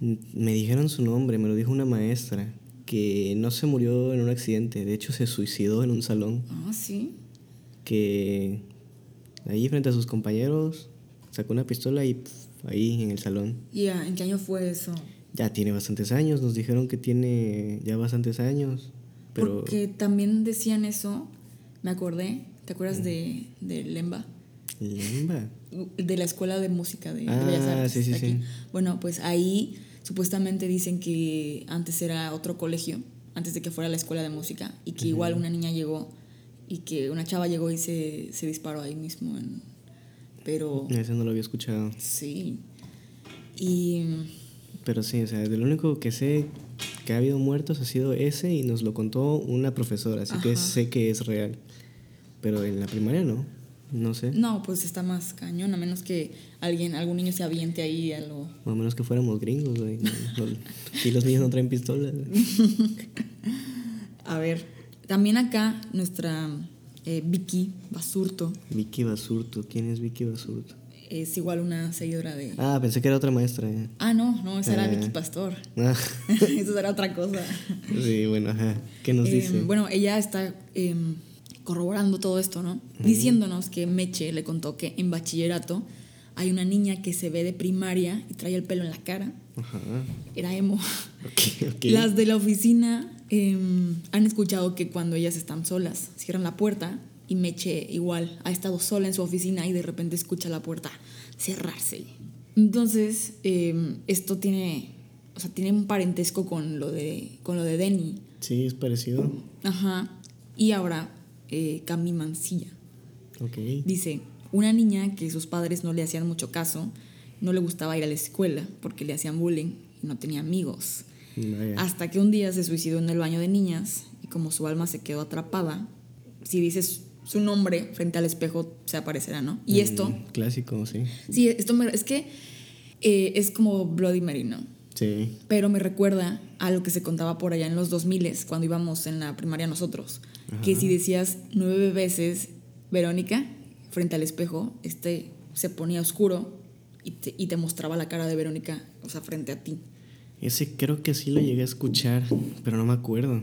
Me dijeron su nombre, me lo dijo una maestra, que no se murió en un accidente, de hecho se suicidó en un salón, Ah, sí. que ahí frente a sus compañeros sacó una pistola y ahí en el salón. ¿Y ah, en qué año fue eso? Ya tiene bastantes años, nos dijeron que tiene ya bastantes años, pero Porque también decían eso, me acordé, ¿te acuerdas de, de Lemba? Lemba. de la escuela de música de, de Ah, Bellas Artes. sí, sí, aquí. sí. Bueno, pues ahí supuestamente dicen que antes era otro colegio, antes de que fuera la escuela de música, y que igual una niña llegó y que una chava llegó y se, se disparó ahí mismo. en- pero Ese no lo había escuchado. sí. Y Pero sí, o sea, de lo único que sé que ha habido muertos ha sido ese y nos lo contó una profesora, así que sé que es real. Pero en la primaria no, no sé. no, pues está más cañón, a menos que alguien, algún niño se aviente ahí a lo... O a menos que fuéramos gringos, güey. Aquí los niños no traen pistolas. A ver, también acá nuestra eh, Vicky Basurto Vicky Basurto, ¿quién es Vicky Basurto? es igual una seguidora de... Ah, pensé que era otra maestra. eh. Ah, no, no, esa era. Vicky Pastor. Ah, Eso era otra cosa. sí, bueno, ajá. ¿Qué nos Eh, dice? bueno, ella está em, corroborando todo esto, ¿no? Diciéndonos que Meche le contó que en bachillerato hay una niña que se ve de primaria y trae el pelo en la cara. Ajá. Era emo. Ok, ok. Las de la oficina em, han escuchado que cuando ellas están solas, cierran la puerta y Meche igual ha estado sola en su oficina y de repente escucha la puerta cerrarse. Entonces, em, esto tiene, o sea, tiene un parentesco con lo de, con lo de Denny. Sí, es parecido. Ajá. Y ahora, eh, Cami Mancilla. Ok. Dice, una niña que sus padres no le hacían mucho caso, no le gustaba ir a la escuela porque le hacían bullying y no tenía amigos. Vaya. Hasta que un día se suicidó en el baño de niñas y como su alma se quedó atrapada, si dices su nombre frente al espejo se aparecerá, ¿no? Y esto, Clásico, sí. sí, esto me- es que eh, es como Bloody Mary, ¿no? Sí. Pero me recuerda a lo que se contaba por allá en los 2000 cuando íbamos en la primaria nosotros. Que si decías nueve veces Verónica frente al espejo, este se ponía oscuro y te, y te mostraba la cara de Verónica, o sea, frente a ti. Ese creo que sí lo llegué a escuchar, pero no me acuerdo.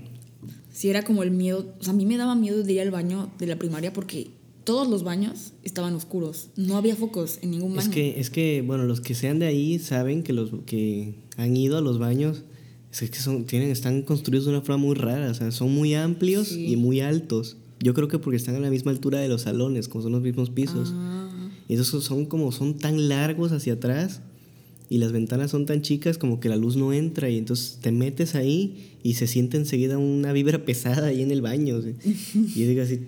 Si era como el miedo, o sea, a mí me daba miedo de ir al baño de la primaria porque todos los baños estaban oscuros. No había focos en ningún baño. Es que, es que, bueno, los que sean de ahí saben que los que han ido a los baños es que son, tienen, están construidos de una forma muy rara, o sea, son muy amplios Sí. y muy altos. Yo creo que porque están a la misma altura de los salones, como son los mismos pisos. Ah, Y esos son como, son tan largos hacia atrás y las ventanas son tan chicas como que la luz no entra y entonces te metes ahí y se siente enseguida una vibra pesada ahí en el baño. Y yo digo así,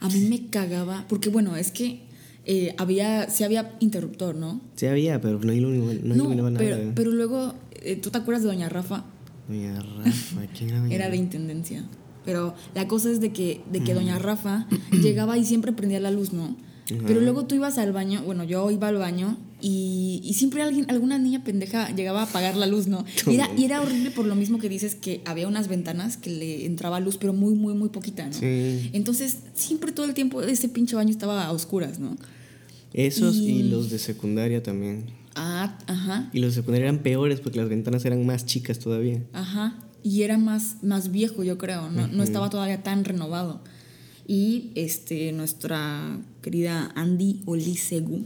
a mí me cagaba, porque bueno, es que eh, había, sí había interruptor, ¿no? sí había, pero no, ilumi- no iluminaba nada. pero, pero luego, eh, ¿tú te acuerdas de Doña Rafa? Doña Rafa, ¿quién era Doña Era de intendencia. Pero la cosa es de que, de que Doña Rafa llegaba y siempre prendía la luz, ¿no? Pero luego tú ibas al baño, bueno, yo iba al baño y, y siempre alguien, alguna niña pendeja llegaba a apagar la luz, ¿no? Y era, y era horrible por lo mismo que dices que había unas ventanas que le entraba luz, pero muy, muy, muy poquita, ¿no? Sí. Entonces, siempre todo el tiempo ese pinche baño estaba a oscuras, ¿no? Esos y... Y- los de secundaria también. Ah, ajá, Y los de secundaria eran peores porque las ventanas eran más chicas todavía. ajá. Y era más, más viejo, yo creo, no, no estaba todavía tan renovado. Y este, nuestra querida Andy Olisegu,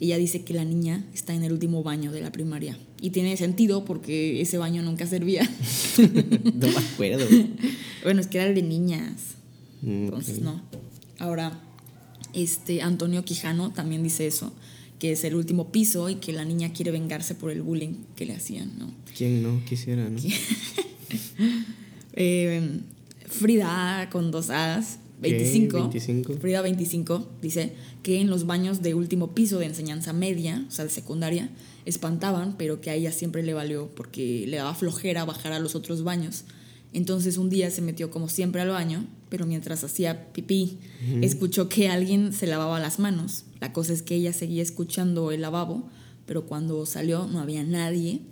ella dice que la niña está en el último baño de la primaria. Y tiene sentido porque ese baño nunca servía. no me acuerdo. bueno, es que era el de niñas. Mm, Entonces, no. Ahora, este Antonio Quijano también dice eso, que es el último piso y que la niña quiere vengarse por el bullying que le hacían, ¿no? ¿Quién no quisiera, no? Eh, Frida con dos A's. 25. 25. Frida 25 dice que en los baños de último piso de enseñanza media, o sea, de secundaria, espantaban, pero que a ella siempre le valió porque le daba flojera bajar a los otros baños. Entonces un día se metió como siempre al baño, pero mientras hacía pipí, escuchó que alguien se lavaba las manos. La cosa es que ella seguía escuchando el lavabo, pero cuando salió no había nadie,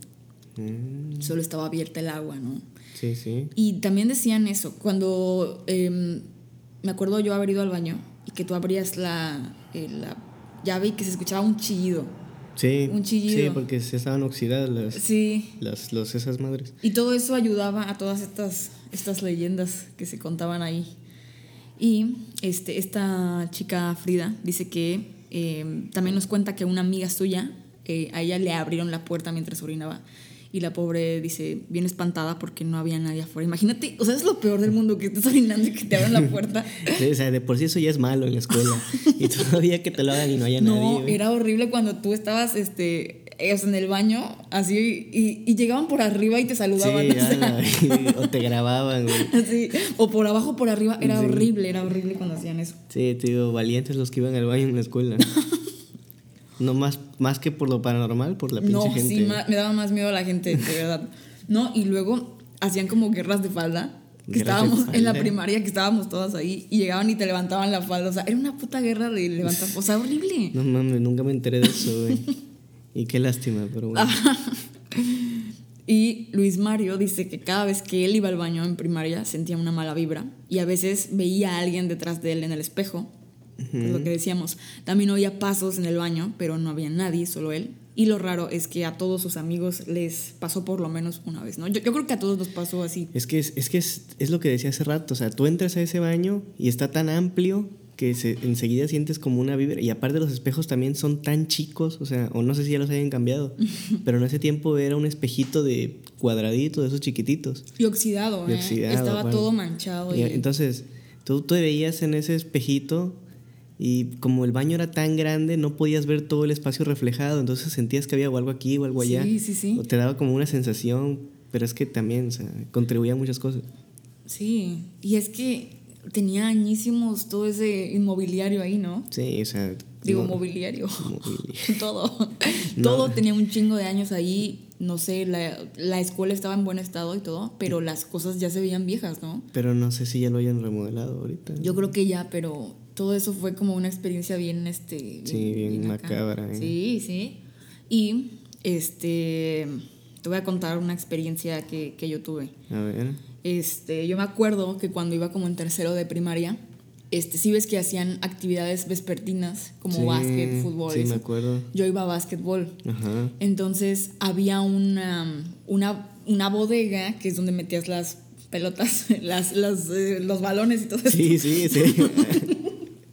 Mm, solo estaba abierta el agua, ¿no? sí, sí. Y también decían eso, cuando em, me acuerdo yo haber ido al baño y que tú abrías la, eh, la llave y que se escuchaba un chillido. Sí. Un chillido. Sí, porque se estaban oxidadas las, Sí. las los, esas madres. Y todo eso ayudaba a todas estas, estas leyendas que se contaban ahí. Y este, esta chica Frida dice que em, también nos cuenta que una amiga suya, eh, a ella le abrieron la puerta mientras orinaba. Y la pobre dice, bien espantada porque no había nadie afuera. Imagínate, o sea, es lo peor del mundo que estés orinando y que te abran la puerta. Sí, o sea, de por sí eso ya es malo en la escuela. y todavía que te lo hagan y no haya nadie. No, era horrible cuando tú estabas este, eh, en el baño, así, y, y llegaban por arriba y te Sí, saludaban. o sea, ala, y- o te grababan, güey. así, o por abajo, por arriba. Era Sí. horrible, era horrible cuando hacían eso. Sí, te digo, valientes los que iban al baño en la escuela. No más, más que por lo paranormal, por la pinche No, gente. sí, me daba más miedo a la gente, de verdad. No, y luego hacían como guerras de falda. Que Guerras estábamos en la primaria, que estábamos todas ahí, y llegaban y te levantaban la falda. O sea, era una puta guerra de levantar. O sea, horrible. No mames, nunca me enteré de eso, güey. Y qué lástima, pero bueno. Y Luis Mario dice que cada vez que él iba al baño en primaria sentía una mala vibra y a veces veía a alguien detrás de él en el espejo. Que es lo que decíamos. También oía pasos en el baño, pero no había nadie, solo él. Y lo raro es que a todos sus amigos les pasó por lo menos una vez, ¿no? Yo, yo creo que a todos nos pasó así. Es que, es, es que es, es lo que decía hace rato. O sea, tú entras a ese baño y está tan amplio que se, enseguida sientes como una vibra. Y aparte los espejos también son tan chicos, o sea, o no sé si ya los hayan cambiado. pero en ese tiempo era un espejito de cuadradito, de esos chiquititos. Y oxidado, Y ¿eh? oxidado, Estaba todo manchado. Y Y, entonces, tú te veías en ese espejito y como el baño era tan grande, no podías ver todo el espacio reflejado, entonces sentías que había algo aquí o algo allá. Sí, sí, sí. O te daba como una sensación, pero es que también, o sea, contribuía a muchas cosas. sí, y es que tenía añísimos todo ese inmobiliario ahí, ¿no? Sí, o sea... Digo, no- mobiliario. mobiliario. todo. No. Todo tenía un chingo de años ahí. No sé, la, la escuela estaba en buen estado y todo, pero las cosas ya se veían viejas, ¿no? Pero no sé si ya lo hayan remodelado ahorita. Yo creo que ya, pero todo eso fue como una experiencia bien, este... Sí, bien macabra, ¿eh? Sí, sí. Y, este, te voy a contar una experiencia que, que yo tuve. A ver. Este, yo me acuerdo que cuando iba como en tercero de primaria, este, sí ves que hacían actividades vespertinas como Sí, básquet, fútbol. Sí, eso. me acuerdo. Yo iba a básquetbol. Ajá. Entonces había una, una, una bodega que es donde metías las pelotas, las, las, eh, los balones y todo eso. Sí, sí, sí.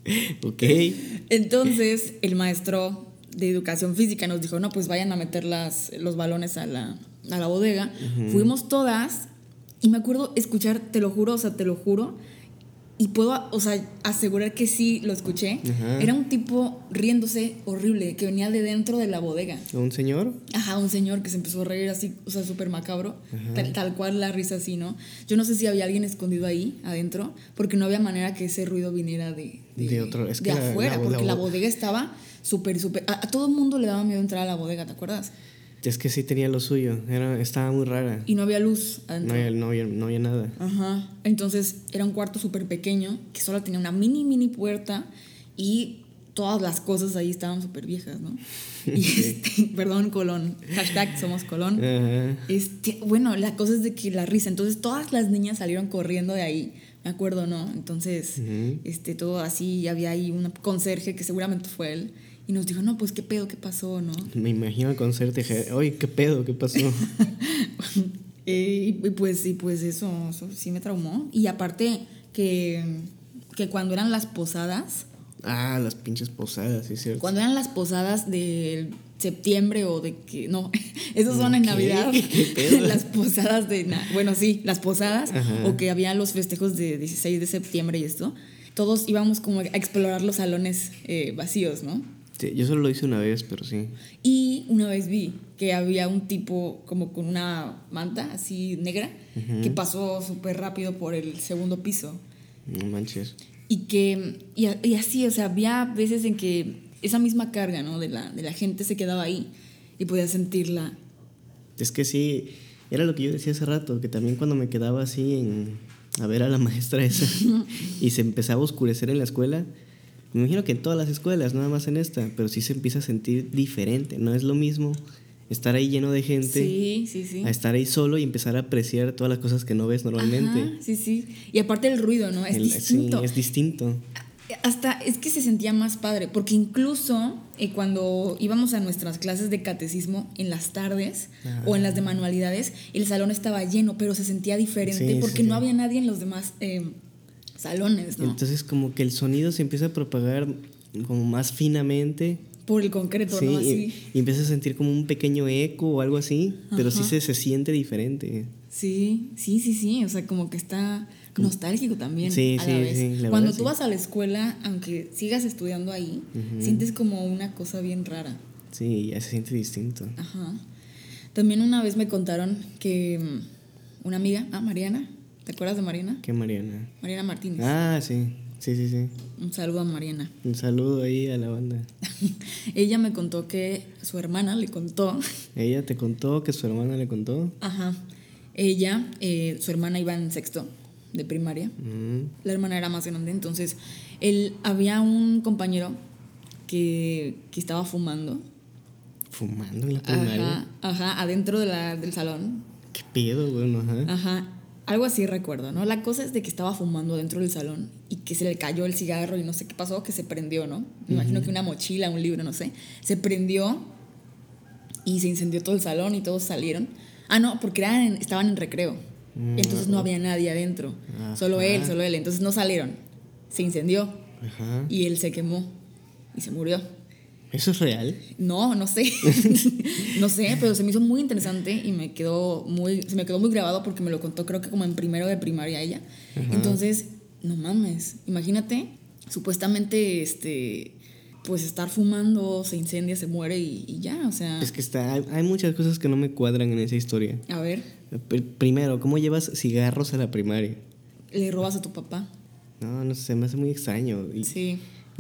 ok. Entonces el maestro de educación física nos dijo, no, pues vayan a meter las, los balones a la, a la bodega. Fuimos todas y me acuerdo escuchar, te lo juro, o sea, te lo juro, y puedo, o sea, asegurar que sí lo escuché. Ajá. Era un tipo riéndose horrible que venía de dentro de la bodega. ¿Un señor? Ajá, un señor que se empezó a reír así, o sea, súper macabro, tal, tal cual la risa así, ¿no? Yo no sé si había alguien escondido ahí, adentro, porque no había manera que ese ruido viniera de, De otro- es de que la- afuera, la- porque la- la bodega estaba súper, súper... A, a todo el mundo le daba miedo entrar a la bodega, ¿te acuerdas? Es que sí tenía lo suyo. Era, estaba muy rara. Y no había luz No adentro. había, no había, no había nada. Ajá. Entonces era un cuarto súper pequeño que solo tenía una mini, mini puerta y todas las cosas ahí estaban súper viejas, ¿no? Y este, perdón, Colón, hashtag somos Colón. Ajá. Este, bueno, la cosa es de que la risa, entonces todas las niñas salieron corriendo de ahí, me acuerdo, ¿no? Entonces, Ujú. este, todo así, había ahí un conserje que seguramente fue él, y nos dijo, no, pues qué pedo, qué pasó, ¿no? Me imagino y dije, oye, ¿qué pedo? ¿Qué pasó? Eh, y pues, y pues eso, eso sí me traumó. Y aparte que, que cuando eran las posadas, ah, las pinches posadas, sí, cierto. cuando eran las posadas de septiembre o de que no, esos son en ¿Qué? Navidad, ¿Qué pedo? las posadas de, bueno, sí, las posadas Ajá. o que había los festejos de 16 de septiembre y esto, todos íbamos como a explorar los salones eh, vacíos, ¿no? Sí, yo solo lo hice una vez, pero sí. Y una vez vi que había un tipo como con una manta así negra que pasó súper rápido por el segundo piso. No manches. Y que, y, y así, o sea, había veces en que esa misma carga, ¿no? De la, de la gente se quedaba ahí y podía sentirla. Es que sí, era lo que yo decía hace rato, que también cuando me quedaba así en, a ver a la maestra esa y se empezaba a oscurecer en la escuela, me imagino que en todas las escuelas, nada más en esta, pero sí se empieza a sentir diferente. No es lo mismo estar ahí lleno de gente Sí, sí, sí. a estar ahí solo y empezar a apreciar todas las cosas que no ves normalmente. Ajá, sí, sí. Y aparte el ruido, ¿no? Es El- distinto. Sí, es distinto. Hasta es que se sentía más padre, porque incluso eh, cuando íbamos a nuestras clases de catecismo en las tardes o en las de manualidades, el salón estaba lleno, pero se sentía diferente Sí, porque sí, no había nadie en los demás eh, salones, ¿no? Entonces como que el sonido se empieza a propagar como más finamente. Por el concreto, Sí, ¿no? y, Así. y empiezas a sentir como un pequeño eco o algo así, pero sí se, se siente diferente. Sí, sí, sí, sí. O sea, como que está nostálgico también. Sí, a sí, la vez. sí, la Cuando verdad, tú vas a la escuela, aunque sigas estudiando ahí, sientes como una cosa bien rara. Sí, ya se siente distinto. Ajá. También una vez me contaron que una amiga, ah, Mariana, ¿te acuerdas de Mariana? ¿Qué Mariana? Mariana Martínez. Ah, sí, sí, sí, sí. Un saludo a Mariana. Un saludo ahí a la banda. Ella me contó que su hermana le contó, Ella te contó que su hermana le contó. ajá, ella, eh, su hermana iba en sexto de primaria, Mm, la hermana era más grande, entonces él, había un compañero que, que estaba fumando, fumando en la primaria. ajá, ajá, adentro de la, del salón, ¿Qué pedo, bueno, ajá. Ajá, algo así recuerdo, ¿no? La cosa es de que estaba fumando dentro del salón y que se le cayó el cigarro y no sé qué pasó, que se prendió, ¿no? Me imagino que una mochila, un libro, no sé. Se prendió y se incendió todo el salón y todos salieron. Ah, no, porque eran en- estaban en recreo. Entonces no había nadie adentro. Solo él, solo él. Entonces no salieron. Se incendió Ajá. y él se quemó y se murió. ¿Eso es real? No, no sé. no sé, pero se me hizo muy interesante y me quedó muy, se me quedó muy grabado porque me lo contó creo que como en primero de primaria ella. Entonces, no mames, imagínate, supuestamente, este, pues estar fumando, se incendia, se muere y, y ya, o sea, Es que está, hay, hay muchas cosas que no me cuadran en esa historia. a ver, Pr- Primero, ¿cómo llevas cigarros a la primaria? le robas a tu papá. No, no sé, se me hace muy extraño. Y- Sí.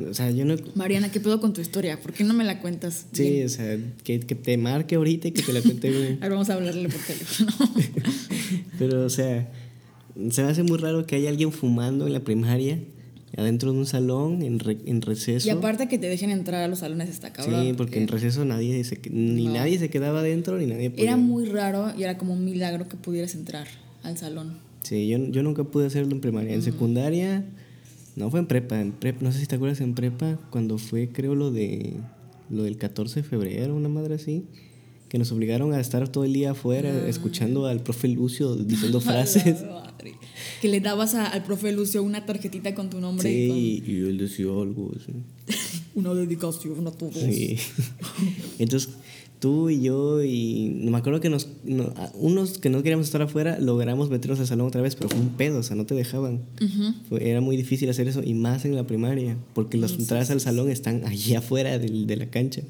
O sea, yo no... Mariana, ¿qué pedo con tu historia? ¿Por qué no me la cuentas? Sí, bien? o sea, que, que te marque ahorita y que te la cuente bien. A ver, vamos a hablarle por teléfono. Pero, o sea, se me hace muy raro que haya alguien fumando en la primaria, adentro de un salón, en, re- en receso. y aparte que te dejen entrar a los salones está cabrón. sí, porque en receso nadie se, ni No. nadie se quedaba adentro ni nadie podía. Era muy raro y era como un milagro que pudieras entrar al salón. Sí, yo, yo nunca pude hacerlo en primaria. En secundaria, no fue en prepa, en prepa, no sé si te acuerdas en prepa, cuando fue, creo, lo de lo del 14 de febrero, una madre así, que nos obligaron a estar todo el día afuera Ah. escuchando al profe Lucio diciendo frases. Madre. Que le dabas a- al profe Lucio una tarjetita con tu nombre y Sí, y él decía algo así. con una dedicación a todos. Sí. Entonces, tú y yo y me acuerdo que nos no- unos que no queríamos estar afuera logramos meternos al salón otra vez, pero fue un pedo, o sea, no te dejaban. Ujú. Fue- era muy difícil hacer eso y más en la primaria, porque las entradas al salón están allí afuera del- de, la cancha.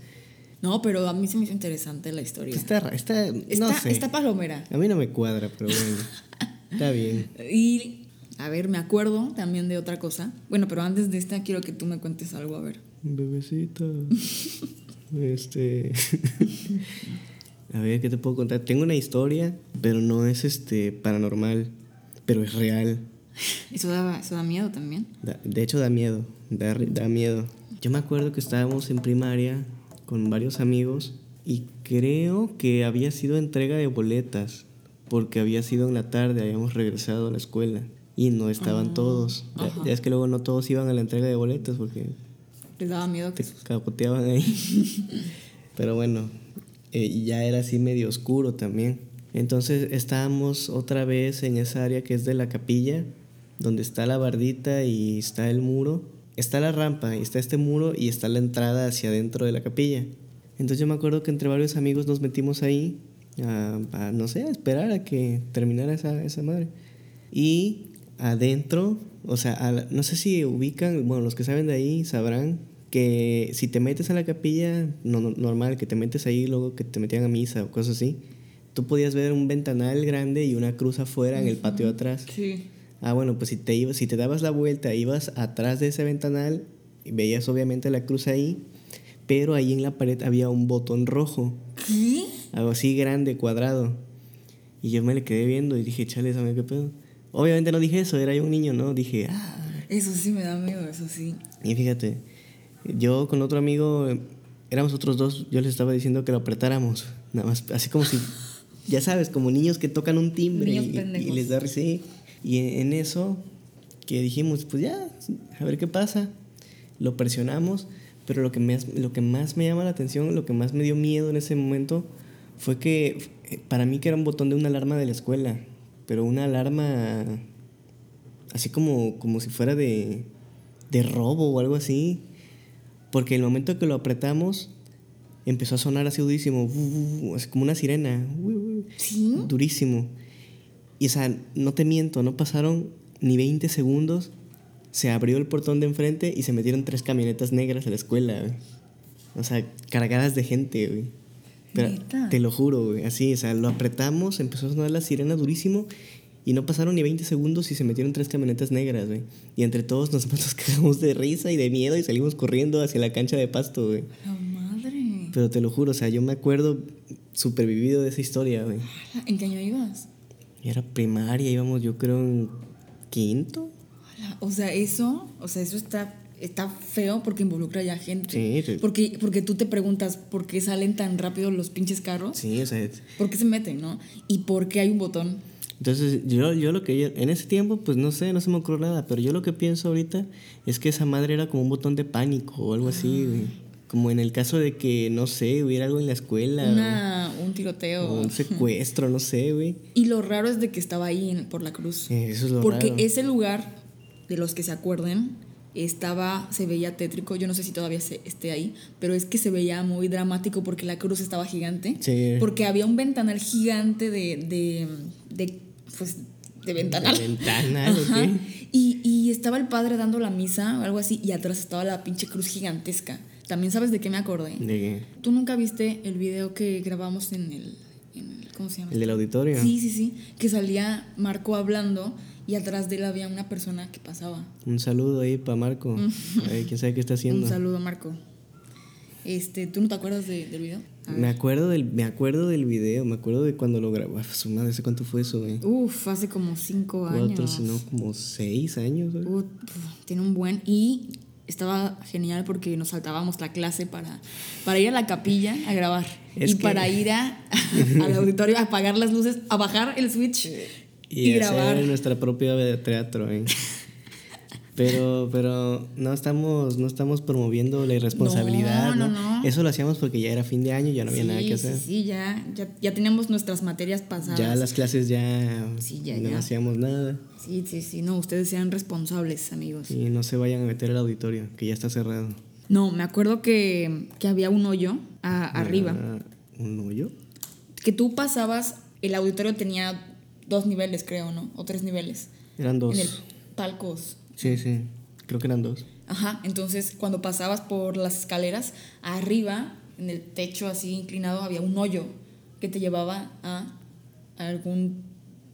No, pero a mí se me hizo interesante la historia. Está, está, Está, no sé. está palomera. A mí no me cuadra, pero bueno. está bien. Y, a ver, me acuerdo también de otra cosa. Bueno, pero antes de esta quiero que tú me cuentes algo, a ver. Bebecita. este. A ver, ¿qué te puedo contar? Tengo una historia, pero no es este paranormal, pero es real. Eso da, eso da miedo también. Da- de hecho, da miedo. Da, da miedo. Yo me acuerdo que estábamos en primaria con varios amigos y creo que había sido entrega de boletas, porque había sido en la tarde, habíamos regresado a la escuela y no estaban Ah, todos. Ya, ya es que luego no todos iban a la entrega de boletas porque Les daba miedo que te capoteaban ahí. Pero bueno, eh, ya era así medio oscuro también. Entonces estábamos otra vez en esa área que es de la capilla, donde está la bardita y está el muro. Está la rampa, y está este muro y está la entrada hacia adentro de la capilla. Entonces yo me acuerdo que entre varios amigos nos metimos ahí a, a, no sé, a esperar a que terminara esa, esa madre. Y adentro, o sea, no sé si ubican, bueno, los que saben de ahí sabrán que si te metes a la capilla, no, no- normal, que te metes ahí luego que te metían a misa o cosas así, tú podías ver un ventanal grande y una cruz afuera en el patio de atrás. Sí. Ah, bueno, pues si te, ibas, si te dabas la vuelta, ibas atrás de ese ventanal, y veías obviamente la cruz ahí, pero ahí en la pared había un botón rojo, ¿Qué? algo así grande, cuadrado. Y yo me le quedé viendo y dije, chale, ¿sabes qué pedo? Obviamente no dije eso, era yo un niño, ¿no? Dije, ah. Eso sí me da miedo, eso sí. Y fíjate, yo con otro amigo, éramos otros dos, yo les estaba diciendo que lo apretáramos, nada más, así como si, ya sabes, como niños que tocan un timbre y, y les da risa. sí. Y en, eso, que dijimos, pues ya, a ver qué pasa, lo presionamos, pero lo que, más, lo que más me llama la atención, lo que más me dio miedo en ese momento, fue que eh, para mí que era un botón de una alarma de la escuela, pero una alarma así como, como si fuera de, de robo o algo así. Porque el momento que lo apretamos, empezó a sonar así durísimo, así como una sirena, durísimo. Y o sea, no te miento, no pasaron ni 20 segundos, se abrió el portón de enfrente y se metieron tres camionetas negras a la escuela, güey. O sea, cargadas de gente, güey. Te lo juro, güey. Así, o sea, lo apretamos, empezó a sonar la sirena durísimo y no pasaron ni 20 segundos y se metieron tres camionetas negras, güey. Y entre todos nos, nos cagamos de risa y de miedo y salimos corriendo hacia la cancha de pasto, güey. La madre. Pero te lo juro, o sea, yo me acuerdo supervivido de esa historia, güey. ¿En qué año ibas? Era primaria, íbamos yo creo en quinto. O sea, eso, o sea, eso está, está feo porque involucra ya gente. Sí, sí. Porque, porque tú te preguntas por qué salen tan rápido los pinches carros, Sí, o sea, por qué se meten, ¿no? Y por qué hay un botón. Entonces, yo, yo lo que yo- en ese tiempo, pues no sé, no se me ocurrió nada, pero yo lo que pienso ahorita es que esa madre era como un botón de pánico o algo así, güey. Como en el caso de que, no sé, hubiera algo en la escuela. Una, un tiroteo. O un secuestro, no sé, güey. Y lo raro es de que estaba ahí en- por la cruz. Eh, Eso es lo Porque raro. ese lugar, de los que se acuerden, estaba, se veía tétrico. Yo no sé si todavía se, esté ahí, pero es que se veía muy dramático porque la cruz estaba gigante. Sí. Porque había un ventanal gigante de, de, de, pues, de ventanal. De ventanal, ¿o Ajá. qué? Y, y estaba el padre dando la misa o algo así, y atrás estaba la pinche cruz gigantesca. También sabes de qué me acordé. ¿De qué? ¿Tú nunca viste el video que grabamos en el, en el- ¿cómo se llama? ¿El del auditorio? Sí, sí, sí. Que salía Marco hablando y atrás de él había una persona que pasaba. Un saludo ahí para Marco. Ay, quién sabe qué está haciendo. Un saludo, Marco. Este, ¿Tú no te acuerdas de- del video? Me acuerdo del, me acuerdo del video, me acuerdo de cuando lo grabó. Su madre, ¿hace cuánto fue eso, güey? Uf, hace como cinco Cuatro, años. si no, como seis años. Uf, tiene un buen. Y estaba genial porque nos saltábamos la clase para, para ir a la capilla a grabar. Es y que- para ir a, al auditorio a apagar las luces, a bajar el switch y, y, grabar. hacer nuestra propia obra de teatro, ¿eh? Pero, pero no estamos, no estamos promoviendo la irresponsabilidad, No, ¿no? no, no. Eso lo hacíamos porque ya era fin de año, ya no había nada que hacer. Sí, sí, ya, ya, ya teníamos nuestras materias pasadas. Ya las clases ya, Sí, ya, no ya. hacíamos nada. Sí, sí, sí, no, ustedes sean responsables, amigos. Y no se vayan a meter al auditorio, que ya está cerrado. No, me acuerdo que, que había un hoyo a- arriba. ¿Un hoyo? Que tú pasabas, el auditorio tenía dos niveles, creo, ¿no? O tres niveles. Eran dos. En el palcos. Sí, sí. Creo que eran dos. Ajá, entonces cuando pasabas por las escaleras, arriba, en el techo así inclinado, había un hoyo que te llevaba a algún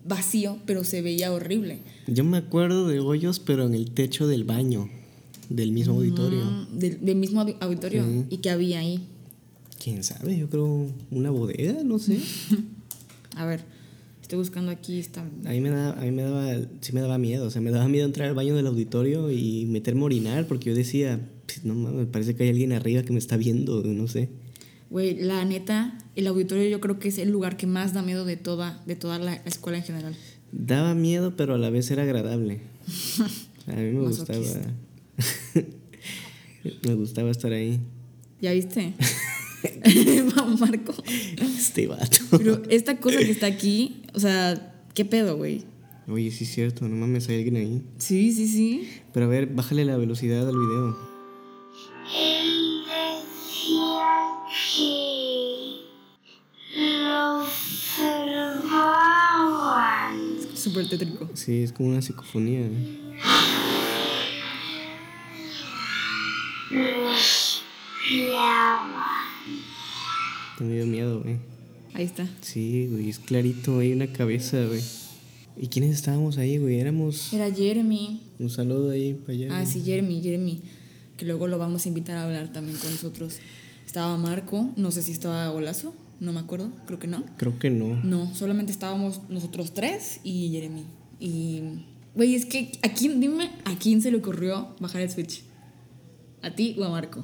vacío, pero se veía horrible. Yo me acuerdo de hoyos, pero en el techo del baño, del mismo auditorio. Mm, Del, del mismo audi- auditorio. Sí. ¿Y que había ahí? ¿Quién sabe? Yo creo una bodega, no sé. A ver, Estoy buscando aquí, está... A mí me daba, a mí me daba, sí me daba miedo, o sea, me daba miedo entrar al baño del auditorio y meterme a orinar porque yo decía, "Pues, no mames, parece que hay alguien arriba que me está viendo, no sé. Güey, la neta, el auditorio yo creo que es el lugar que más da miedo de toda, de toda la escuela en general. Daba miedo, pero a la vez era agradable. A mí me gustaba. Me gustaba estar ahí. ¿Ya viste? Marco. Este vato. Pero esta cosa que está aquí, o sea, ¿qué pedo, güey? Oye, sí es cierto, no mames, hay alguien ahí. Sí, sí, sí. Pero a ver, bájale la velocidad al video. Observaban. Súper tétrico. Sí, es como una psicofonía. Espiaban. Te me dio miedo, güey. Ahí está. Sí, güey, es clarito, hay una cabeza, güey. ¿Y quiénes estábamos ahí, güey? Éramos. Era Jeremy. Un saludo ahí para allá. Ah, sí, Jeremy, Jeremy. Que luego lo vamos a invitar a hablar también con nosotros. Estaba Marco, no sé si estaba Golazo, no me acuerdo, creo que no. Creo que no. No, solamente estábamos nosotros tres y Jeremy. Y, güey, es que, ¿a quién, dime, ¿a quién se le ocurrió bajar el Switch? ¿A ti o a Marco?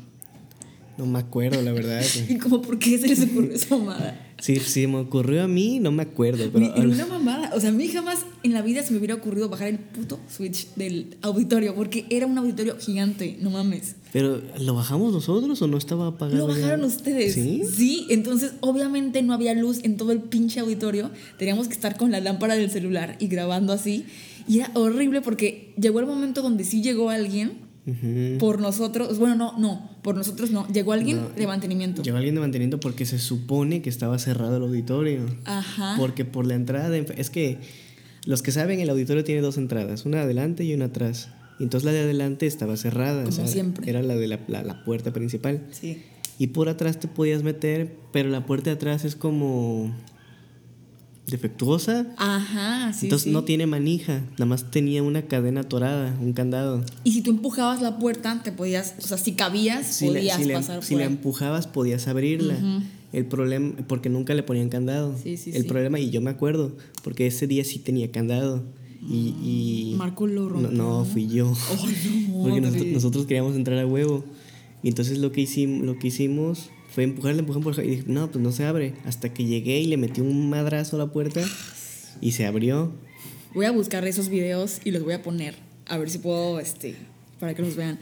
No me acuerdo, la verdad. Y como, ¿por qué se les ocurrió esa mamada? Sí, sí, me ocurrió a mí, no me acuerdo, pero. Ni- Una mamada. O sea, a mí jamás en la vida se me hubiera ocurrido bajar el puto Switch del auditorio, porque era un auditorio gigante, no mames. Pero, ¿lo bajamos nosotros o no estaba apagado? Lo ya? bajaron ustedes. ¿Sí? Sí, entonces obviamente no había luz en todo el pinche auditorio. Teníamos que estar con la lámpara del celular y grabando así. Y era horrible porque llegó el momento donde sí llegó alguien Por nosotros. Bueno, no, no, por nosotros no. Llegó alguien de mantenimiento. Llegó alguien de mantenimiento porque se supone que estaba cerrado el auditorio. Ajá. Porque por la entrada. de es que los que saben, el auditorio tiene dos entradas: una adelante y una atrás. Y entonces la de adelante estaba cerrada. o Como sea, siempre. Era la de la, la- la puerta principal. Sí. Y por atrás te podías meter, pero la puerta de atrás es como. Defectuosa. Ajá, sí. entonces sí. no tiene manija, nada más tenía una cadena atorada, un candado. Y si tú empujabas la puerta, te podías, o sea, si cabías, Si, la, podías si la- pasar si por la empujabas podías abrirla. El problema, porque nunca le ponían candado. Sí, sí, el sí. problema, y yo me acuerdo, porque ese día sí tenía candado. Y, y- Marco lo no, rompió. no, fui yo. No, porque nosotros, nosotros queríamos entrar a huevo. Y entonces lo que hicimos, lo que hicimos fue empujarle, empujar, empujar. Y dije, no, pues no se abre. Hasta que llegué y le metí un madrazo a la puerta y se abrió. Voy a buscar esos videos y los voy a poner. A ver si puedo, este, para que los vean.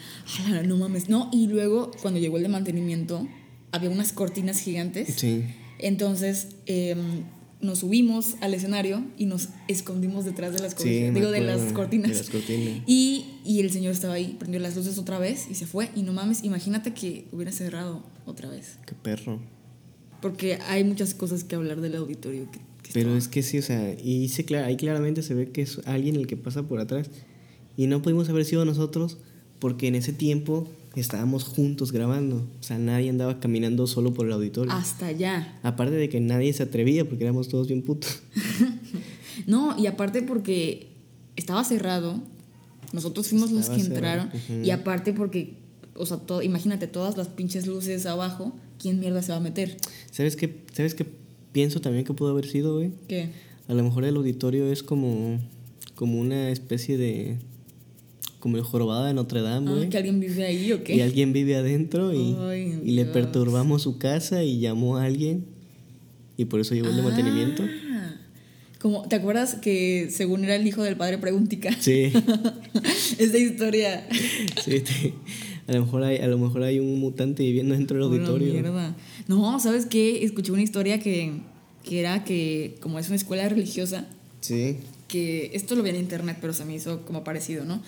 No mames. No, y luego, cuando llegó el de mantenimiento, había unas cortinas gigantes. Sí. Entonces, em, nos subimos al escenario y nos escondimos detrás de las Sí, Digo, de las cortinas. de las cortinas. Y, y el señor estaba ahí, prendió las luces otra vez y se fue. Y no mames, imagínate que hubiera cerrado otra vez. Qué perro. Porque hay muchas cosas que hablar del auditorio. Que, que Pero es que sí, o sea, y se clara, ahí claramente se ve que es alguien el que pasa por atrás. Y no pudimos haber sido nosotros porque en ese tiempo estábamos juntos grabando. O sea, nadie andaba caminando solo por el auditorio. Hasta allá. Aparte de que nadie se atrevía porque éramos todos bien putos. No, y aparte porque estaba cerrado, nosotros fuimos los que cerrado, entraron, y aparte porque, o sea, todo, imagínate todas las pinches luces abajo, ¿quién mierda se va a meter? ¿Sabes qué, ¿Sabes qué pienso también que pudo haber sido, güey? ¿Qué? A lo mejor el auditorio es como, como una especie de... Como el jorobado de Notre Dame, Ah, güey. ¿Que alguien vive ahí o qué? Y alguien vive adentro y, Ay, y le perturbamos su casa y llamó a alguien y por eso llegó el de mantenimiento. Ah, Como, ¿te acuerdas que según era el hijo del padre Preguntica? Sí, Esa historia. sí, te- a, lo mejor hay, a lo mejor hay un mutante viviendo dentro del auditorio. mierda. No, ¿sabes qué? Escuché una historia que, que era que como es una escuela religiosa, Sí, que esto lo vi en internet, pero se me hizo como parecido, ¿no?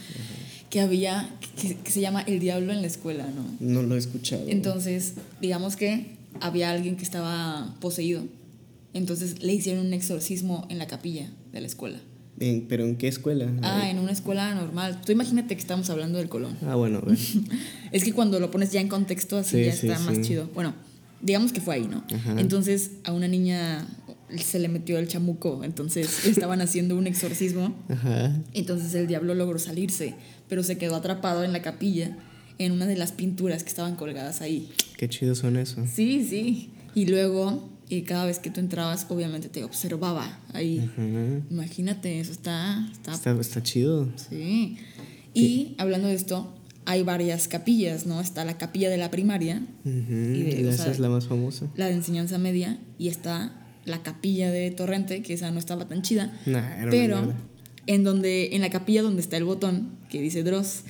Que había, que, que se llama El Diablo en la escuela, ¿no? no lo he escuchado. Entonces, digamos que había alguien que estaba poseído. Entonces le hicieron un exorcismo en la capilla de la escuela. En- ¿Pero en qué escuela? Ah, en una escuela normal. Tú imagínate que estamos hablando del Colón. Ah, bueno, a ver. Es que cuando lo pones ya en contexto así Sí, ya sí, está más chido. Bueno, digamos que fue ahí, ¿no? Ajá. Entonces a una niña se le metió el chamuco, entonces estaban haciendo un exorcismo. Ajá. Entonces el diablo logró salirse, pero se quedó atrapado en la capilla, en una de las pinturas que estaban colgadas ahí. Qué chido son eso. Sí, sí. Y luego y cada vez que tú entrabas, obviamente te observaba ahí. Imagínate, eso está, está, Está, está chido. sí. Y hablando de esto, hay varias capillas, ¿no? Está la capilla de la primaria, Ujú, Y de- esa sea, es la más famosa. la de enseñanza media, y está la capilla de Torrente, que esa no estaba tan chida. Nah, era pero en donde en la capilla donde está el botón que dice Dross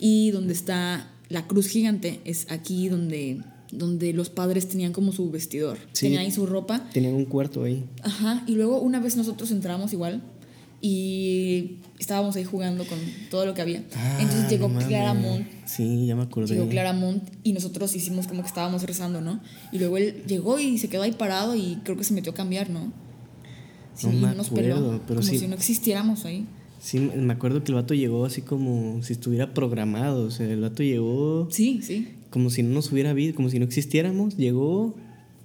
y donde está la cruz gigante es aquí donde donde los padres tenían como su vestidor Sí. tenían ahí su ropa Tenían un cuarto ahí. ajá y luego una vez nosotros entramos igual y estábamos ahí jugando con todo lo que había entonces Ah, llegó no. Claramont Sí, ya me acordé. llegó Claramont y nosotros hicimos como que estábamos rezando no y luego él llegó y se quedó ahí parado y creo que se metió a cambiar no Sí, No me nos acuerdo, peló, pero como sí. si no existiéramos ahí Sí, me acuerdo que el vato llegó así como si estuviera programado. O sea, el vato llegó sí sí como si no nos hubiera visto, como si no existiéramos. Llegó,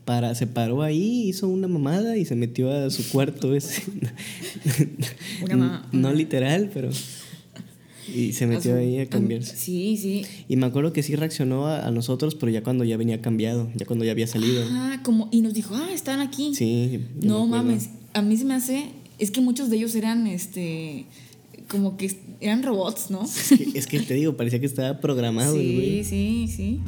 para, se paró ahí, hizo una mamada y se metió a su cuarto ese. Una no literal, pero. Y se metió su- ahí a am- cambiarse. Sí, sí. Y me acuerdo que sí reaccionó a, a nosotros, pero ya cuando ya venía cambiado, ya cuando ya había salido. Ah, como, y nos dijo, ah, están aquí. Sí. no mames, a mí se me hace, es que muchos de ellos eran, este, como que eran robots, ¿no? Es que, es que te digo, parecía que estaba programado el sí, güey. sí, sí.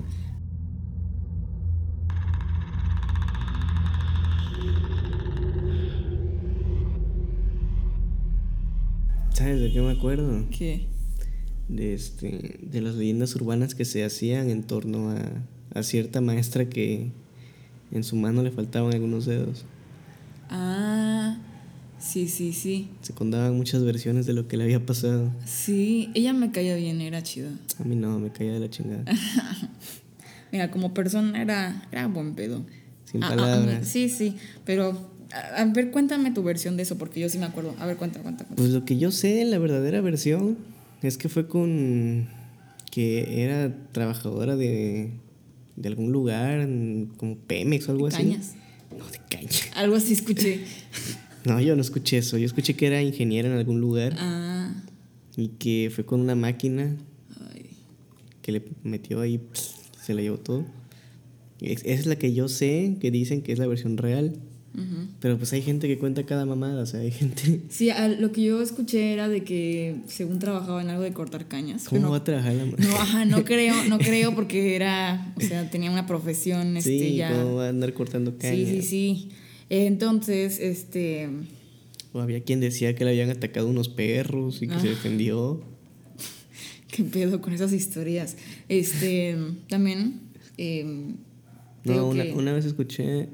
¿Sabes de qué me acuerdo? ¿Qué? de, este, de las leyendas urbanas que se hacían en torno a, a cierta maestra que en su mano le faltaban algunos dedos. Ah, sí, sí, sí. Se contaban muchas versiones de lo que le había pasado. Sí, ella me caía bien, era chida. A mí no, me caía de la chingada. Mira, como persona era, era buen pedo. Sin Ah, ah, palabras. sí, sí, pero a, a ver, cuéntame tu versión de eso, porque yo sí me acuerdo. A ver, cuenta, cuenta, cuenta. Pues lo que yo sé, la verdadera versión, es que fue con que era trabajadora de, de algún lugar, como Pemex o algo así. Cañas. No, de caña. Algo así escuché. No, yo no escuché eso. Yo escuché que era ingeniera en algún lugar Ah, y que fue con una máquina ay. que le metió ahí, se la llevó todo. Es- Esa es la que yo sé, que dicen que es la versión real. Ujú. Pero pues hay gente que cuenta cada mamada, o sea, hay gente... Sí, a- lo que yo escuché era de que según trabajaba en algo de cortar cañas. ¿Cómo pero va a trabajar la no, no, ajá, no creo, no creo porque era, o sea, tenía una profesión, este, Sí, ya. ¿cómo va a andar cortando caña? Sí, sí, sí. Entonces, este, O había quien decía que le habían atacado unos perros y que Ah. se defendió. qué pedo con esas historias. Este, también, digo No, una, que- una vez escuché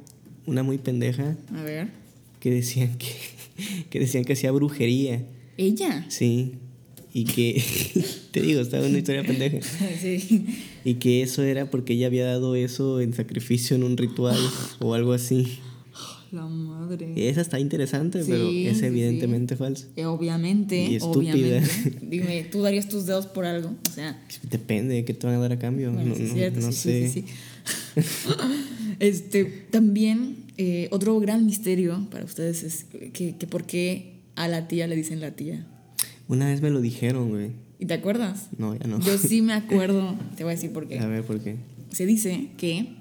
una muy pendeja a ver, que decían que, que decían que hacía brujería. ella. Sí. Y que, te digo, estaba una historia pendeja. Sí. Y que eso era porque ella había dado eso en sacrificio en un ritual o algo así. La madre. Esa está interesante, Sí, pero sí, es sí. evidentemente falso. Eh, Obviamente, Y estúpida. obviamente. Dime, tú darías tus dedos por algo. O sea, Depende de qué te van a dar a cambio. Bueno, no sí no- cierto, no sí, sé. sí, sí, sí. este, también, eh, otro gran misterio para ustedes es que, que por qué a la tía le dicen la tía. Una vez me lo dijeron, güey. ¿Y te acuerdas? No, ya no. Yo sí me acuerdo, te voy a decir por qué. A ver, ¿por qué? Se dice que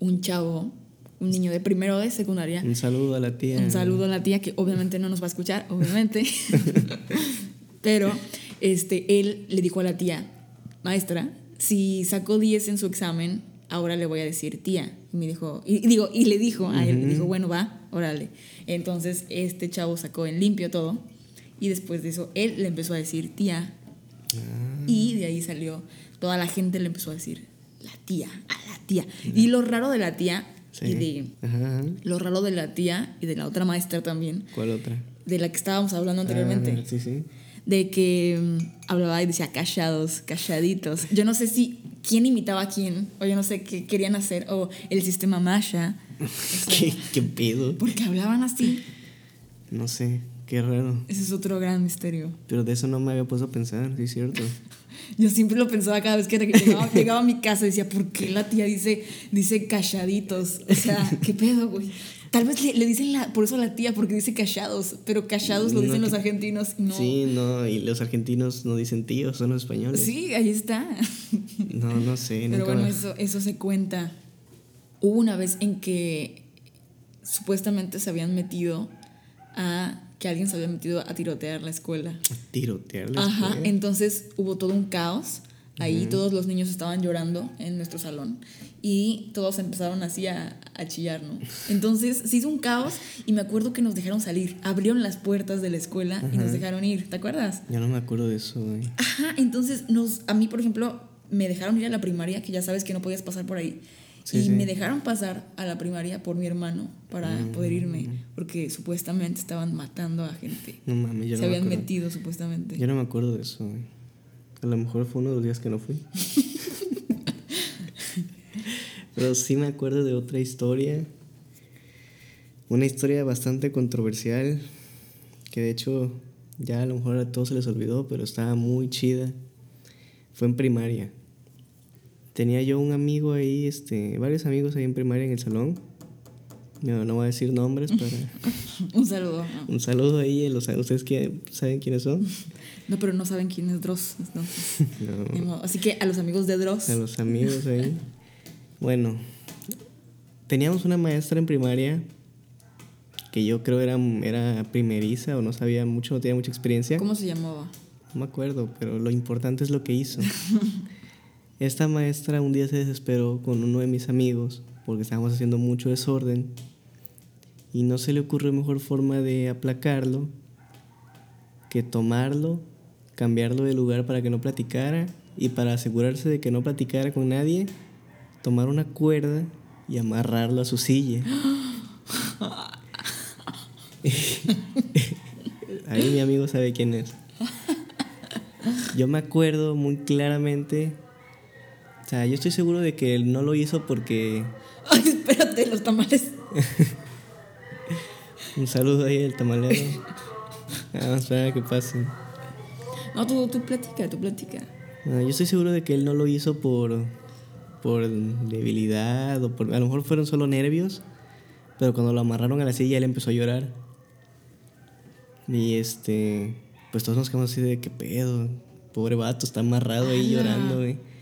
un chavo, un niño de primero de secundaria, Un saludo a la tía. un saludo a la tía que obviamente no nos va a escuchar, obviamente. Pero este, él le dijo a la tía, maestra, si sacó 10 en su examen, ahora le voy a decir tía. Y me dijo, y digo, y le dijo a él, le dijo, bueno, va, órale. Entonces este chavo sacó en limpio todo. Y después de eso, él le empezó a decir tía. Y de ahí salió, toda la gente le empezó a decir, la tía, a la tía. Y lo raro de la tía, Sí. y de, Ajá, ajá. lo raro de la tía y de la otra maestra también, ¿Cuál otra? de la que estábamos hablando anteriormente, Ah, sí, sí. de que mm, hablaba y decía callados, calladitos. Yo no sé si quién imitaba a quién, o yo no sé qué querían hacer, o el sistema Masha, ¿Qué, ¿Qué pedo? porque hablaban así. No sé, qué raro. Ese es otro gran misterio. Pero de eso no me había puesto a pensar, sí es cierto. Yo siempre lo pensaba cada vez que llegaba, llegaba a mi casa y decía, ¿por qué la tía dice, dice calladitos? O sea, ¿qué pedo, güey? Tal vez le, le dicen la, por eso a la tía, porque dice callados, pero callados lo No, dicen los argentinos no. Sí, no, y los argentinos no dicen tíos, son los españoles. Sí, ahí está. No, no sé, Pero nunca bueno, eso, eso se cuenta. Hubo una vez en que supuestamente se habían metido a que alguien se había metido a tirotear la escuela. Tirotear la Ajá, escuela. entonces hubo todo un caos. Ahí todos los niños estaban llorando en nuestro salón y todos empezaron así a, a chillar, ¿no? Entonces se hizo un caos y me acuerdo que nos dejaron salir. Abrieron las puertas de la escuela y nos dejaron ir, ¿te acuerdas? Yo no me acuerdo de eso, güey. Ajá, entonces nos, a mí, por ejemplo, me dejaron ir a la primaria, que ya sabes que no podías pasar por ahí. Sí, y sí. me dejaron pasar a la primaria por mi hermano para Mm. poder irme, porque supuestamente estaban matando a gente. No mames, yo Se no habían metido supuestamente. Yo no me acuerdo de eso, güey. A lo mejor fue uno de los días que no fui. Pero sí me acuerdo de otra historia. Una historia bastante controversial. Que de hecho ya a lo mejor a todos se les olvidó, pero estaba muy chida. Fue en primaria. Tenía yo un amigo ahí, este, varios amigos ahí en primaria en el salón. No, no voy a decir nombres para... Un saludo. No. Un saludo ahí, a los, ¿ustedes que saben quiénes son? No, pero no saben quién es Dross. entonces, No. Así que a los amigos de Dross. A los amigos ahí. Bueno, teníamos una maestra en primaria que yo creo era, era primeriza o no sabía mucho, no tenía mucha experiencia. ¿Cómo se llamaba? No me acuerdo, pero lo importante es lo que hizo. Esta maestra un día se desesperó con uno de mis amigos porque estábamos haciendo mucho desorden y no se le ocurrió mejor forma de aplacarlo que tomarlo, cambiarlo de lugar para que no platicara y para asegurarse de que no platicara con nadie, tomar una cuerda y amarrarlo a su silla. Ahí mi amigo sabe quién es. Yo me acuerdo muy claramente. O sea, yo estoy seguro de que él no lo hizo porque. Ay, espérate, los tamales. Un saludo ahí al tamalero. Vamos a esperar a que pase. No, tú, tú platica, tú platica. Yo estoy seguro de que él no lo hizo por. por debilidad o por. A lo mejor fueron solo nervios. Pero cuando lo amarraron a la silla, él empezó a llorar. Y este. Pues todos nos quedamos así de qué pedo. Pobre vato, está amarrado ahí llorando, güey.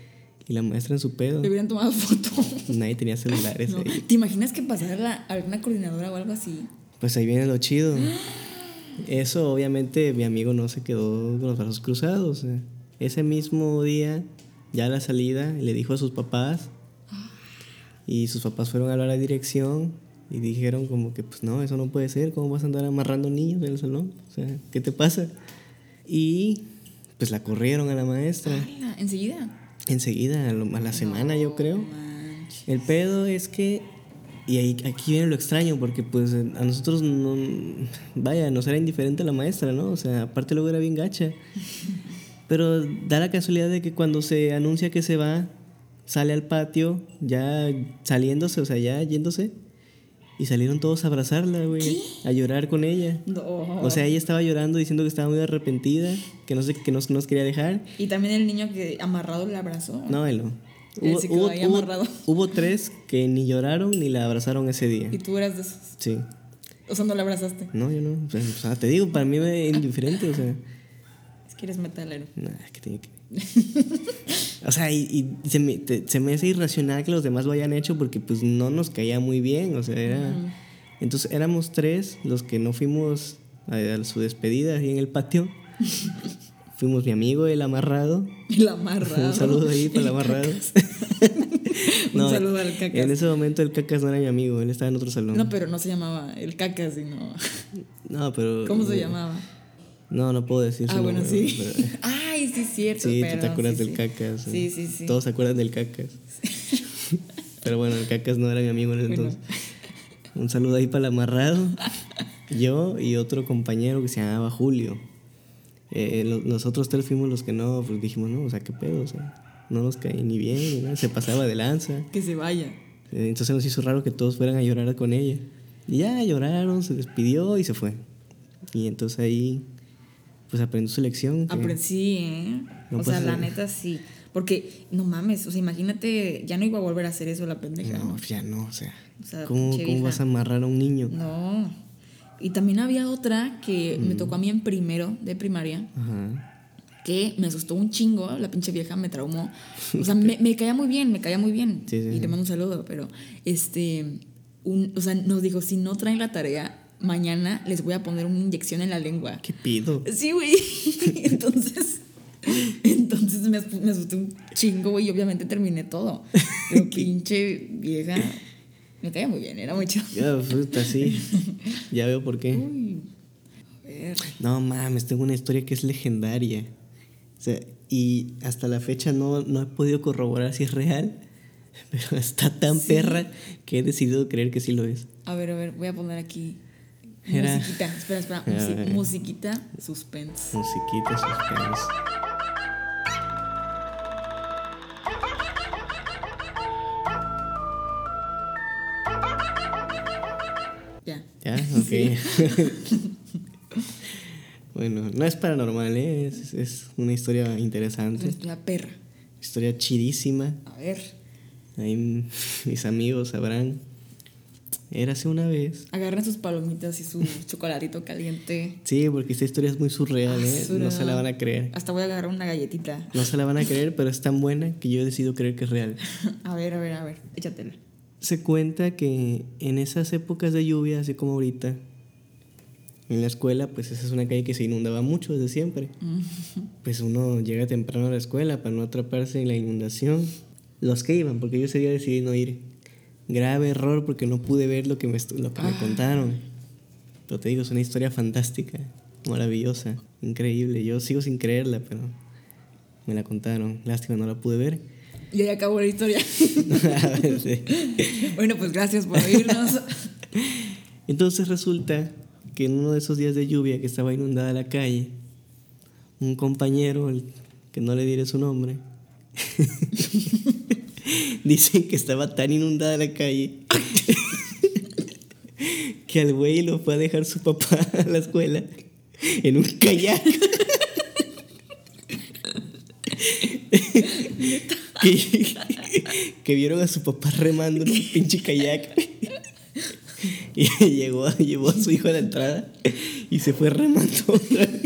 Y la maestra en su pedo. Le hubieran tomado foto. Nadie tenía celulares No. ahí. ¿Te imaginas que pasara la, alguna coordinadora o algo así? Pues ahí viene lo chido. Eso, obviamente, mi amigo no se quedó con los brazos cruzados. sea, Ese mismo día, ya a la salida, le dijo a sus papás. Y sus papás fueron a hablar a la dirección y dijeron como que, pues no, eso no puede ser. ¿Cómo vas a andar amarrando niños en el salón? O sea, ¿qué te pasa? Y pues la corrieron a la maestra. ¿Enseguida? Enseguida, a, lo- a la semana yo creo. Manches. El pedo es que, y ahí, aquí viene lo extraño, porque pues a nosotros no, vaya, nos era indiferente la maestra, ¿no? O sea, aparte luego era bien gacha. Pero da la casualidad de que cuando se anuncia que se va, sale al patio, ya saliéndose, o sea, ya yéndose, y salieron todos a abrazarla, güey, a llorar con ella. No. O sea, ella estaba llorando diciendo que estaba muy arrepentida, que no sé, que no nos quería dejar. Y también el niño que amarrado le abrazó. No, él no. Quedó ahí amarrado. hubo tres que ni lloraron ni la abrazaron ese día. Y tú eras de esos. Sí. O sea, no le abrazaste. No, yo no. O sea, te digo, para mí es indiferente, o sea. Es que eres metalero. Nada, que tiene que. o sea, y, y se, me, te- se me hace irracional que los demás lo hayan hecho porque pues no nos caía muy bien, o sea, era... Entonces éramos tres los que no fuimos a, a su despedida ahí en el patio. fuimos mi amigo, el amarrado. El amarrado. Un saludo ahí para el amarrado. Un saludo al cacas. En ese momento el cacas no era mi amigo, él estaba en otro salón. No, pero no se llamaba el caca, sino. No, pero... ¿Cómo se llamaba? No, no puedo decir Ah, bueno, nombre, sí. pero- Ay, sí, es cierto. Sí, tú te acuerdas sí, del sí. cacas. Sí, sí, sí. Todos se acuerdan del cacas. Pero bueno, el cacas no era mi amigo en ese Bueno. entonces. Un saludo ahí para el amarrado. Yo y otro compañero que se llamaba Julio. Eh, lo- los otros tres fuimos los que no, pues dijimos, no, o sea, qué pedo, o sea, no nos cae ni bien, nada, se pasaba de lanza. Que se vaya. Eh, Entonces nos hizo raro que todos fueran a llorar con ella. Y ya lloraron, se despidió y se fue. Y entonces ahí, pues aprendió su lección. Apre- sí, ¿eh? No o sea, la neta sí. Porque, no mames, o sea, imagínate, ya no iba a volver a hacer eso la pendeja, ¿no? No, ya no, o sea, O sea, ¿cómo, cómo vas a amarrar a un niño? No. Y también había otra que Mm. me tocó a mí en primero de primaria, Ajá. que me asustó un chingo, la pinche vieja me traumó. O sea, me, me caía muy bien, me caía muy bien. Sí, sí, y sí. le mando un saludo, pero este un, o sea, nos dijo, si no traen la tarea, mañana les voy a poner una inyección en la lengua. ¿Qué pido? Sí, güey. entonces, entonces me, asu- me asusté un chingo, güey, y obviamente terminé todo. Pero pinche vieja, me caía muy bien, era muy chido. Ya, puta, sí. Ya veo por qué. Uy, a ver. No mames, tengo una historia que es legendaria. O sea, y hasta la fecha no, no he podido corroborar si es real. Pero está tan perra que he decidido creer que sí lo es. A ver, a ver, voy a poner aquí Era- musiquita. Espera, espera. Musiquita, suspense. Musiquita, suspense. Ya. ¿Ya? Ok. bueno, no es paranormal, ¿eh? es, es una historia Es interesante. una perra. Historia chidísima. A ver. Ahí mis amigos sabrán. Érase una vez. Agarren sus palomitas y su chocolatito caliente. Sí, porque esta historia es muy surreal, ¿eh? No se la van a creer. Hasta voy a agarrar una galletita. No se la van a creer, pero es tan buena que yo he decidido creer que es real. A ver, a ver, a ver. Échatela. Se cuenta que en esas épocas de lluvia, así como ahorita, en la escuela, pues esa es una calle que se inundaba mucho desde siempre. Pues uno llega temprano a la escuela para no atraparse en la inundación. Los que iban, porque yo ese día decidí no ir. Grave error porque no pude ver lo que me, lo que me contaron. Pero te digo, es una historia fantástica, maravillosa, increíble. Yo sigo sin creerla, pero me la contaron. Lástima, no la pude ver. Y ahí acabó la historia. Sí. bueno, pues gracias por oírnos. Entonces resulta que en uno de esos días de lluvia que estaba inundada la calle, un compañero, el que no le diré su nombre, dicen que estaba tan inundada la calle que al güey lo fue a dejar su papá a la escuela en un kayak. que, que vieron a su papá remando en un pinche kayak. Y llegó, llevó a su hijo a la entrada y se fue remando otra vez.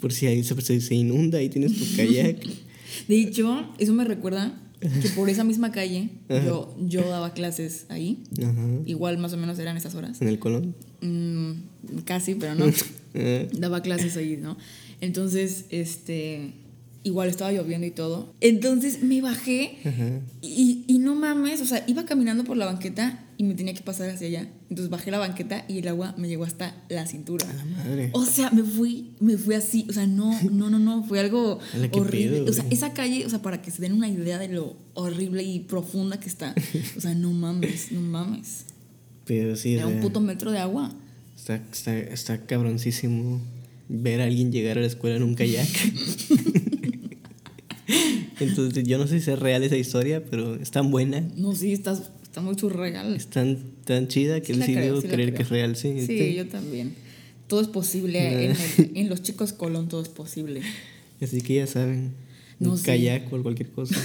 Por si se- se inunda, ahí tienes tu kayak. De hecho, eso me recuerda que por esa misma calle yo, yo daba clases ahí. Ajá. Igual más o menos eran esas horas. En el Colón. Mm, casi, pero no. Ah, daba clases ahí, ¿no? Entonces, este, igual estaba lloviendo y todo. Entonces me bajé y, y no mames, o sea, iba caminando por la banqueta y me tenía que pasar hacia allá. Entonces bajé la banqueta y el agua me llegó hasta la cintura. A la madre. O sea, me fui, me fui así, o sea, no, no, no, no, fue algo horrible. pedo, o sea, esa calle, o sea, para que se den una idea de lo horrible y profunda que está. O sea, no mames, no mames. Pero sí, Era o un puto metro de agua. está, está, está cabroncísimo ver a alguien llegar a la escuela en un kayak. Entonces, yo no sé si es real esa historia, pero es tan buena, No, sí, está, está muy surreal. es tan, tan chida que Sí creo, sí creer creo. que es real, sí. Sí, Este, yo también. Todo es posible. En, el- en los chicos Colón todo es posible. Así que ya saben, No, un sí. kayak o cualquier cosa.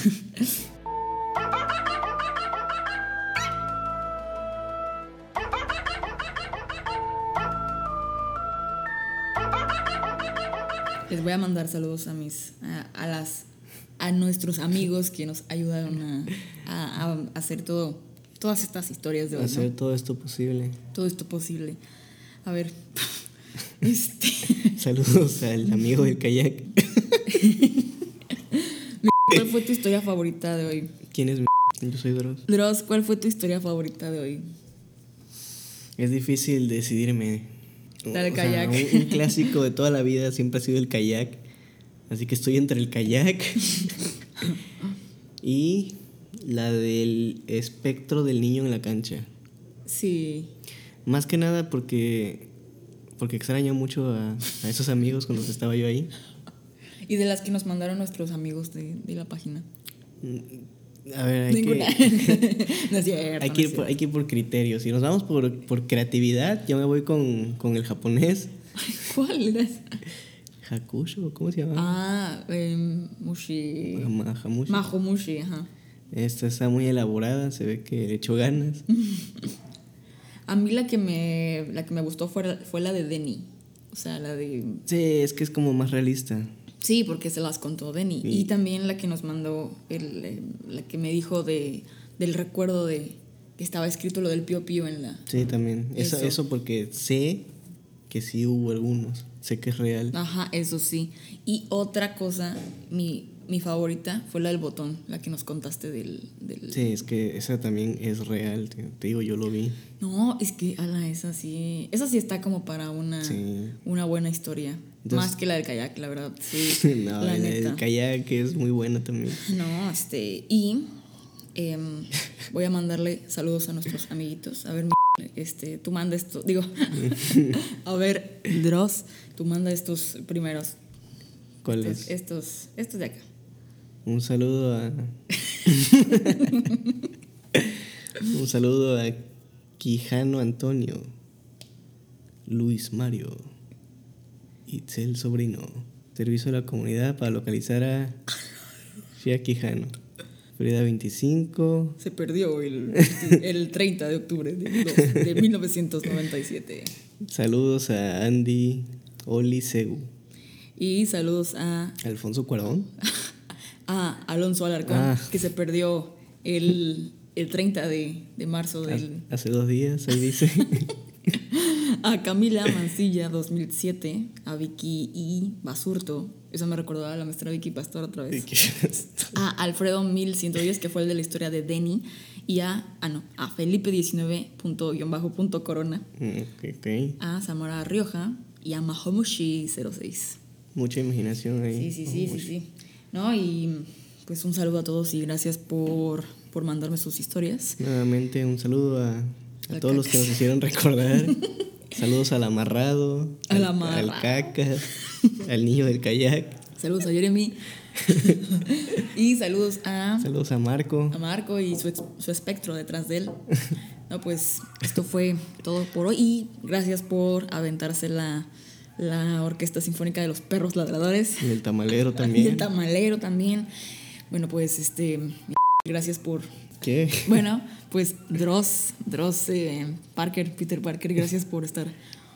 Les voy a mandar saludos a mis, a, a las, a nuestros amigos que nos ayudaron a, a- a hacer todo, todas estas historias de hoy, ¿no? Hacer todo esto posible. todo esto posible. A ver, este, Saludos al amigo del kayak. ¿cuál fue tu historia favorita de hoy? ¿Quién es mi? Yo soy Dross. Dross, ¿cuál fue tu historia favorita de hoy? Es difícil decidirme. Dale, O sea, kayak. un, un clásico de toda la vida siempre ha sido el kayak. Así que estoy entre el kayak y la del espectro del niño en la cancha. Sí, Más que nada porque, porque extraño mucho a, a esos amigos con los que estaba yo ahí. y de las que nos mandaron nuestros amigos de, de la página. A ver, hay Ninguna. que, no es cierto. hay, no que es ir por, hay que ir por criterios. Si nos vamos por, por creatividad, yo me voy con, con el japonés. ¿Cuál esa? Hakusho, ¿cómo se llama? Ah, em, Mushi. Ma- Hamushi. Majo Mushi, ajá. Esta está muy elaborada, se ve que le echó ganas. A mí la que me, la que me gustó fue, fue la de Denny. O sea, la de... Sí, es que es como más realista. Sí, porque se las contó Denny. Y también la que nos mandó, el, eh, la que me dijo de, del recuerdo de, que estaba escrito lo del pío pío en la... Sí, también. Eso, Eso. eso porque sé que sí hubo algunos. Sé que es real. Ajá, eso sí. Y otra cosa, mi, mi favorita fue la del botón, la que nos contaste del... del... Sí, es que esa también es real. Te, te digo, yo lo vi. No, es que, ala, esa sí... Esa sí está como para una, Sí. una buena historia. Entonces- Más que la del kayak, la verdad. Sí, no, la el, neta. el kayak es muy buena también. No, este, y em, voy a mandarle saludos a nuestros amiguitos. A ver, mi, este, tú manda esto, digo, a ver, Dross, tú manda estos primeros, ¿Cuál estos, es? estos, estos de acá. Un saludo a. Un saludo a Quijano Antonio, Luis Mario, Itzel Sobrino. Servicio a la comunidad para localizar a Shia Quijano. Frida 25. Se perdió el, el 30 de octubre de, dos- de 1997. Saludos a Andy Oli Segu. Y saludos a, Alfonso Cuarón. a Alonso Alarcón, Ah. que se perdió el, el 30 de, de marzo del, Hace dos días, ahí dice. A Camila Mancilla 2007, a Vicky y Basurto, eso me recordó a la maestra Vicky Pastor otra vez. A Alfredo 1110, que fue el de la historia de Denny, y a, ah no, a Felipe 19 punto, guion bajo punto corona, Mm, ok, ok. a Samara Rioja y a Mahomushi 06. Mucha imaginación ahí. Sí, sí, sí, sí, sí. No, y pues un saludo a todos y gracias por, por mandarme sus historias. Nuevamente un saludo a, a todos los que nos hicieron recordar. Saludos al amarrado, Al al, amarrado. al cacas, al niño del kayak. Saludos a Jeremy. y saludos a... Saludos a Marco. a Marco y su, su espectro detrás de él. No, pues esto fue todo por hoy y gracias por aventarse la, la Orquesta Sinfónica de los Perros Ladradores Y el tamalero y el también. tamalero también. Bueno, pues este, gracias por... ¿Qué? Bueno, pues Dross, Dross eh, Parker, Peter Parker, gracias por estar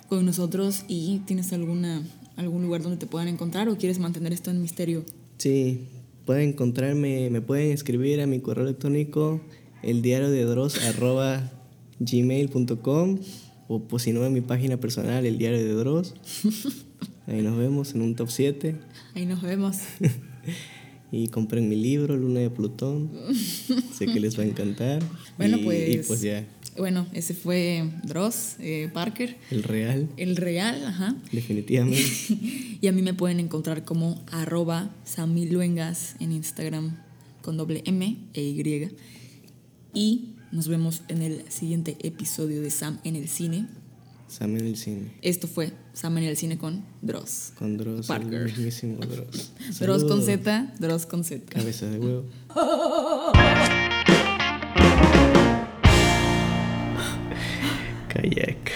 con nosotros y ¿tienes alguna, algún lugar donde te puedan encontrar o quieres mantener esto en misterio? Sí, pueden encontrarme, me pueden escribir a mi correo electrónico el diario de Dross arroba gmail.com o pues si no en mi página personal el diario de Dross. Ahí nos vemos en un top 7 Ahí nos vemos. y compren mi libro Luna de Plutón. sé que les va a encantar. Bueno, Y- pues, y pues ya, Bueno, ese fue Dross eh, Parker, el real, el real, ajá. definitivamente. Y a mí me pueden encontrar como arroba samiluengas en Instagram con doble M e Y. Y nos vemos en el siguiente episodio de Sam en el cine. Sam en el cine. Esto fue Sam en el cine con Dross. Con Dross, Parker. el mismísimo Dross. Dross con. Z, Dross con Z. Cabeza de huevo. Kayak.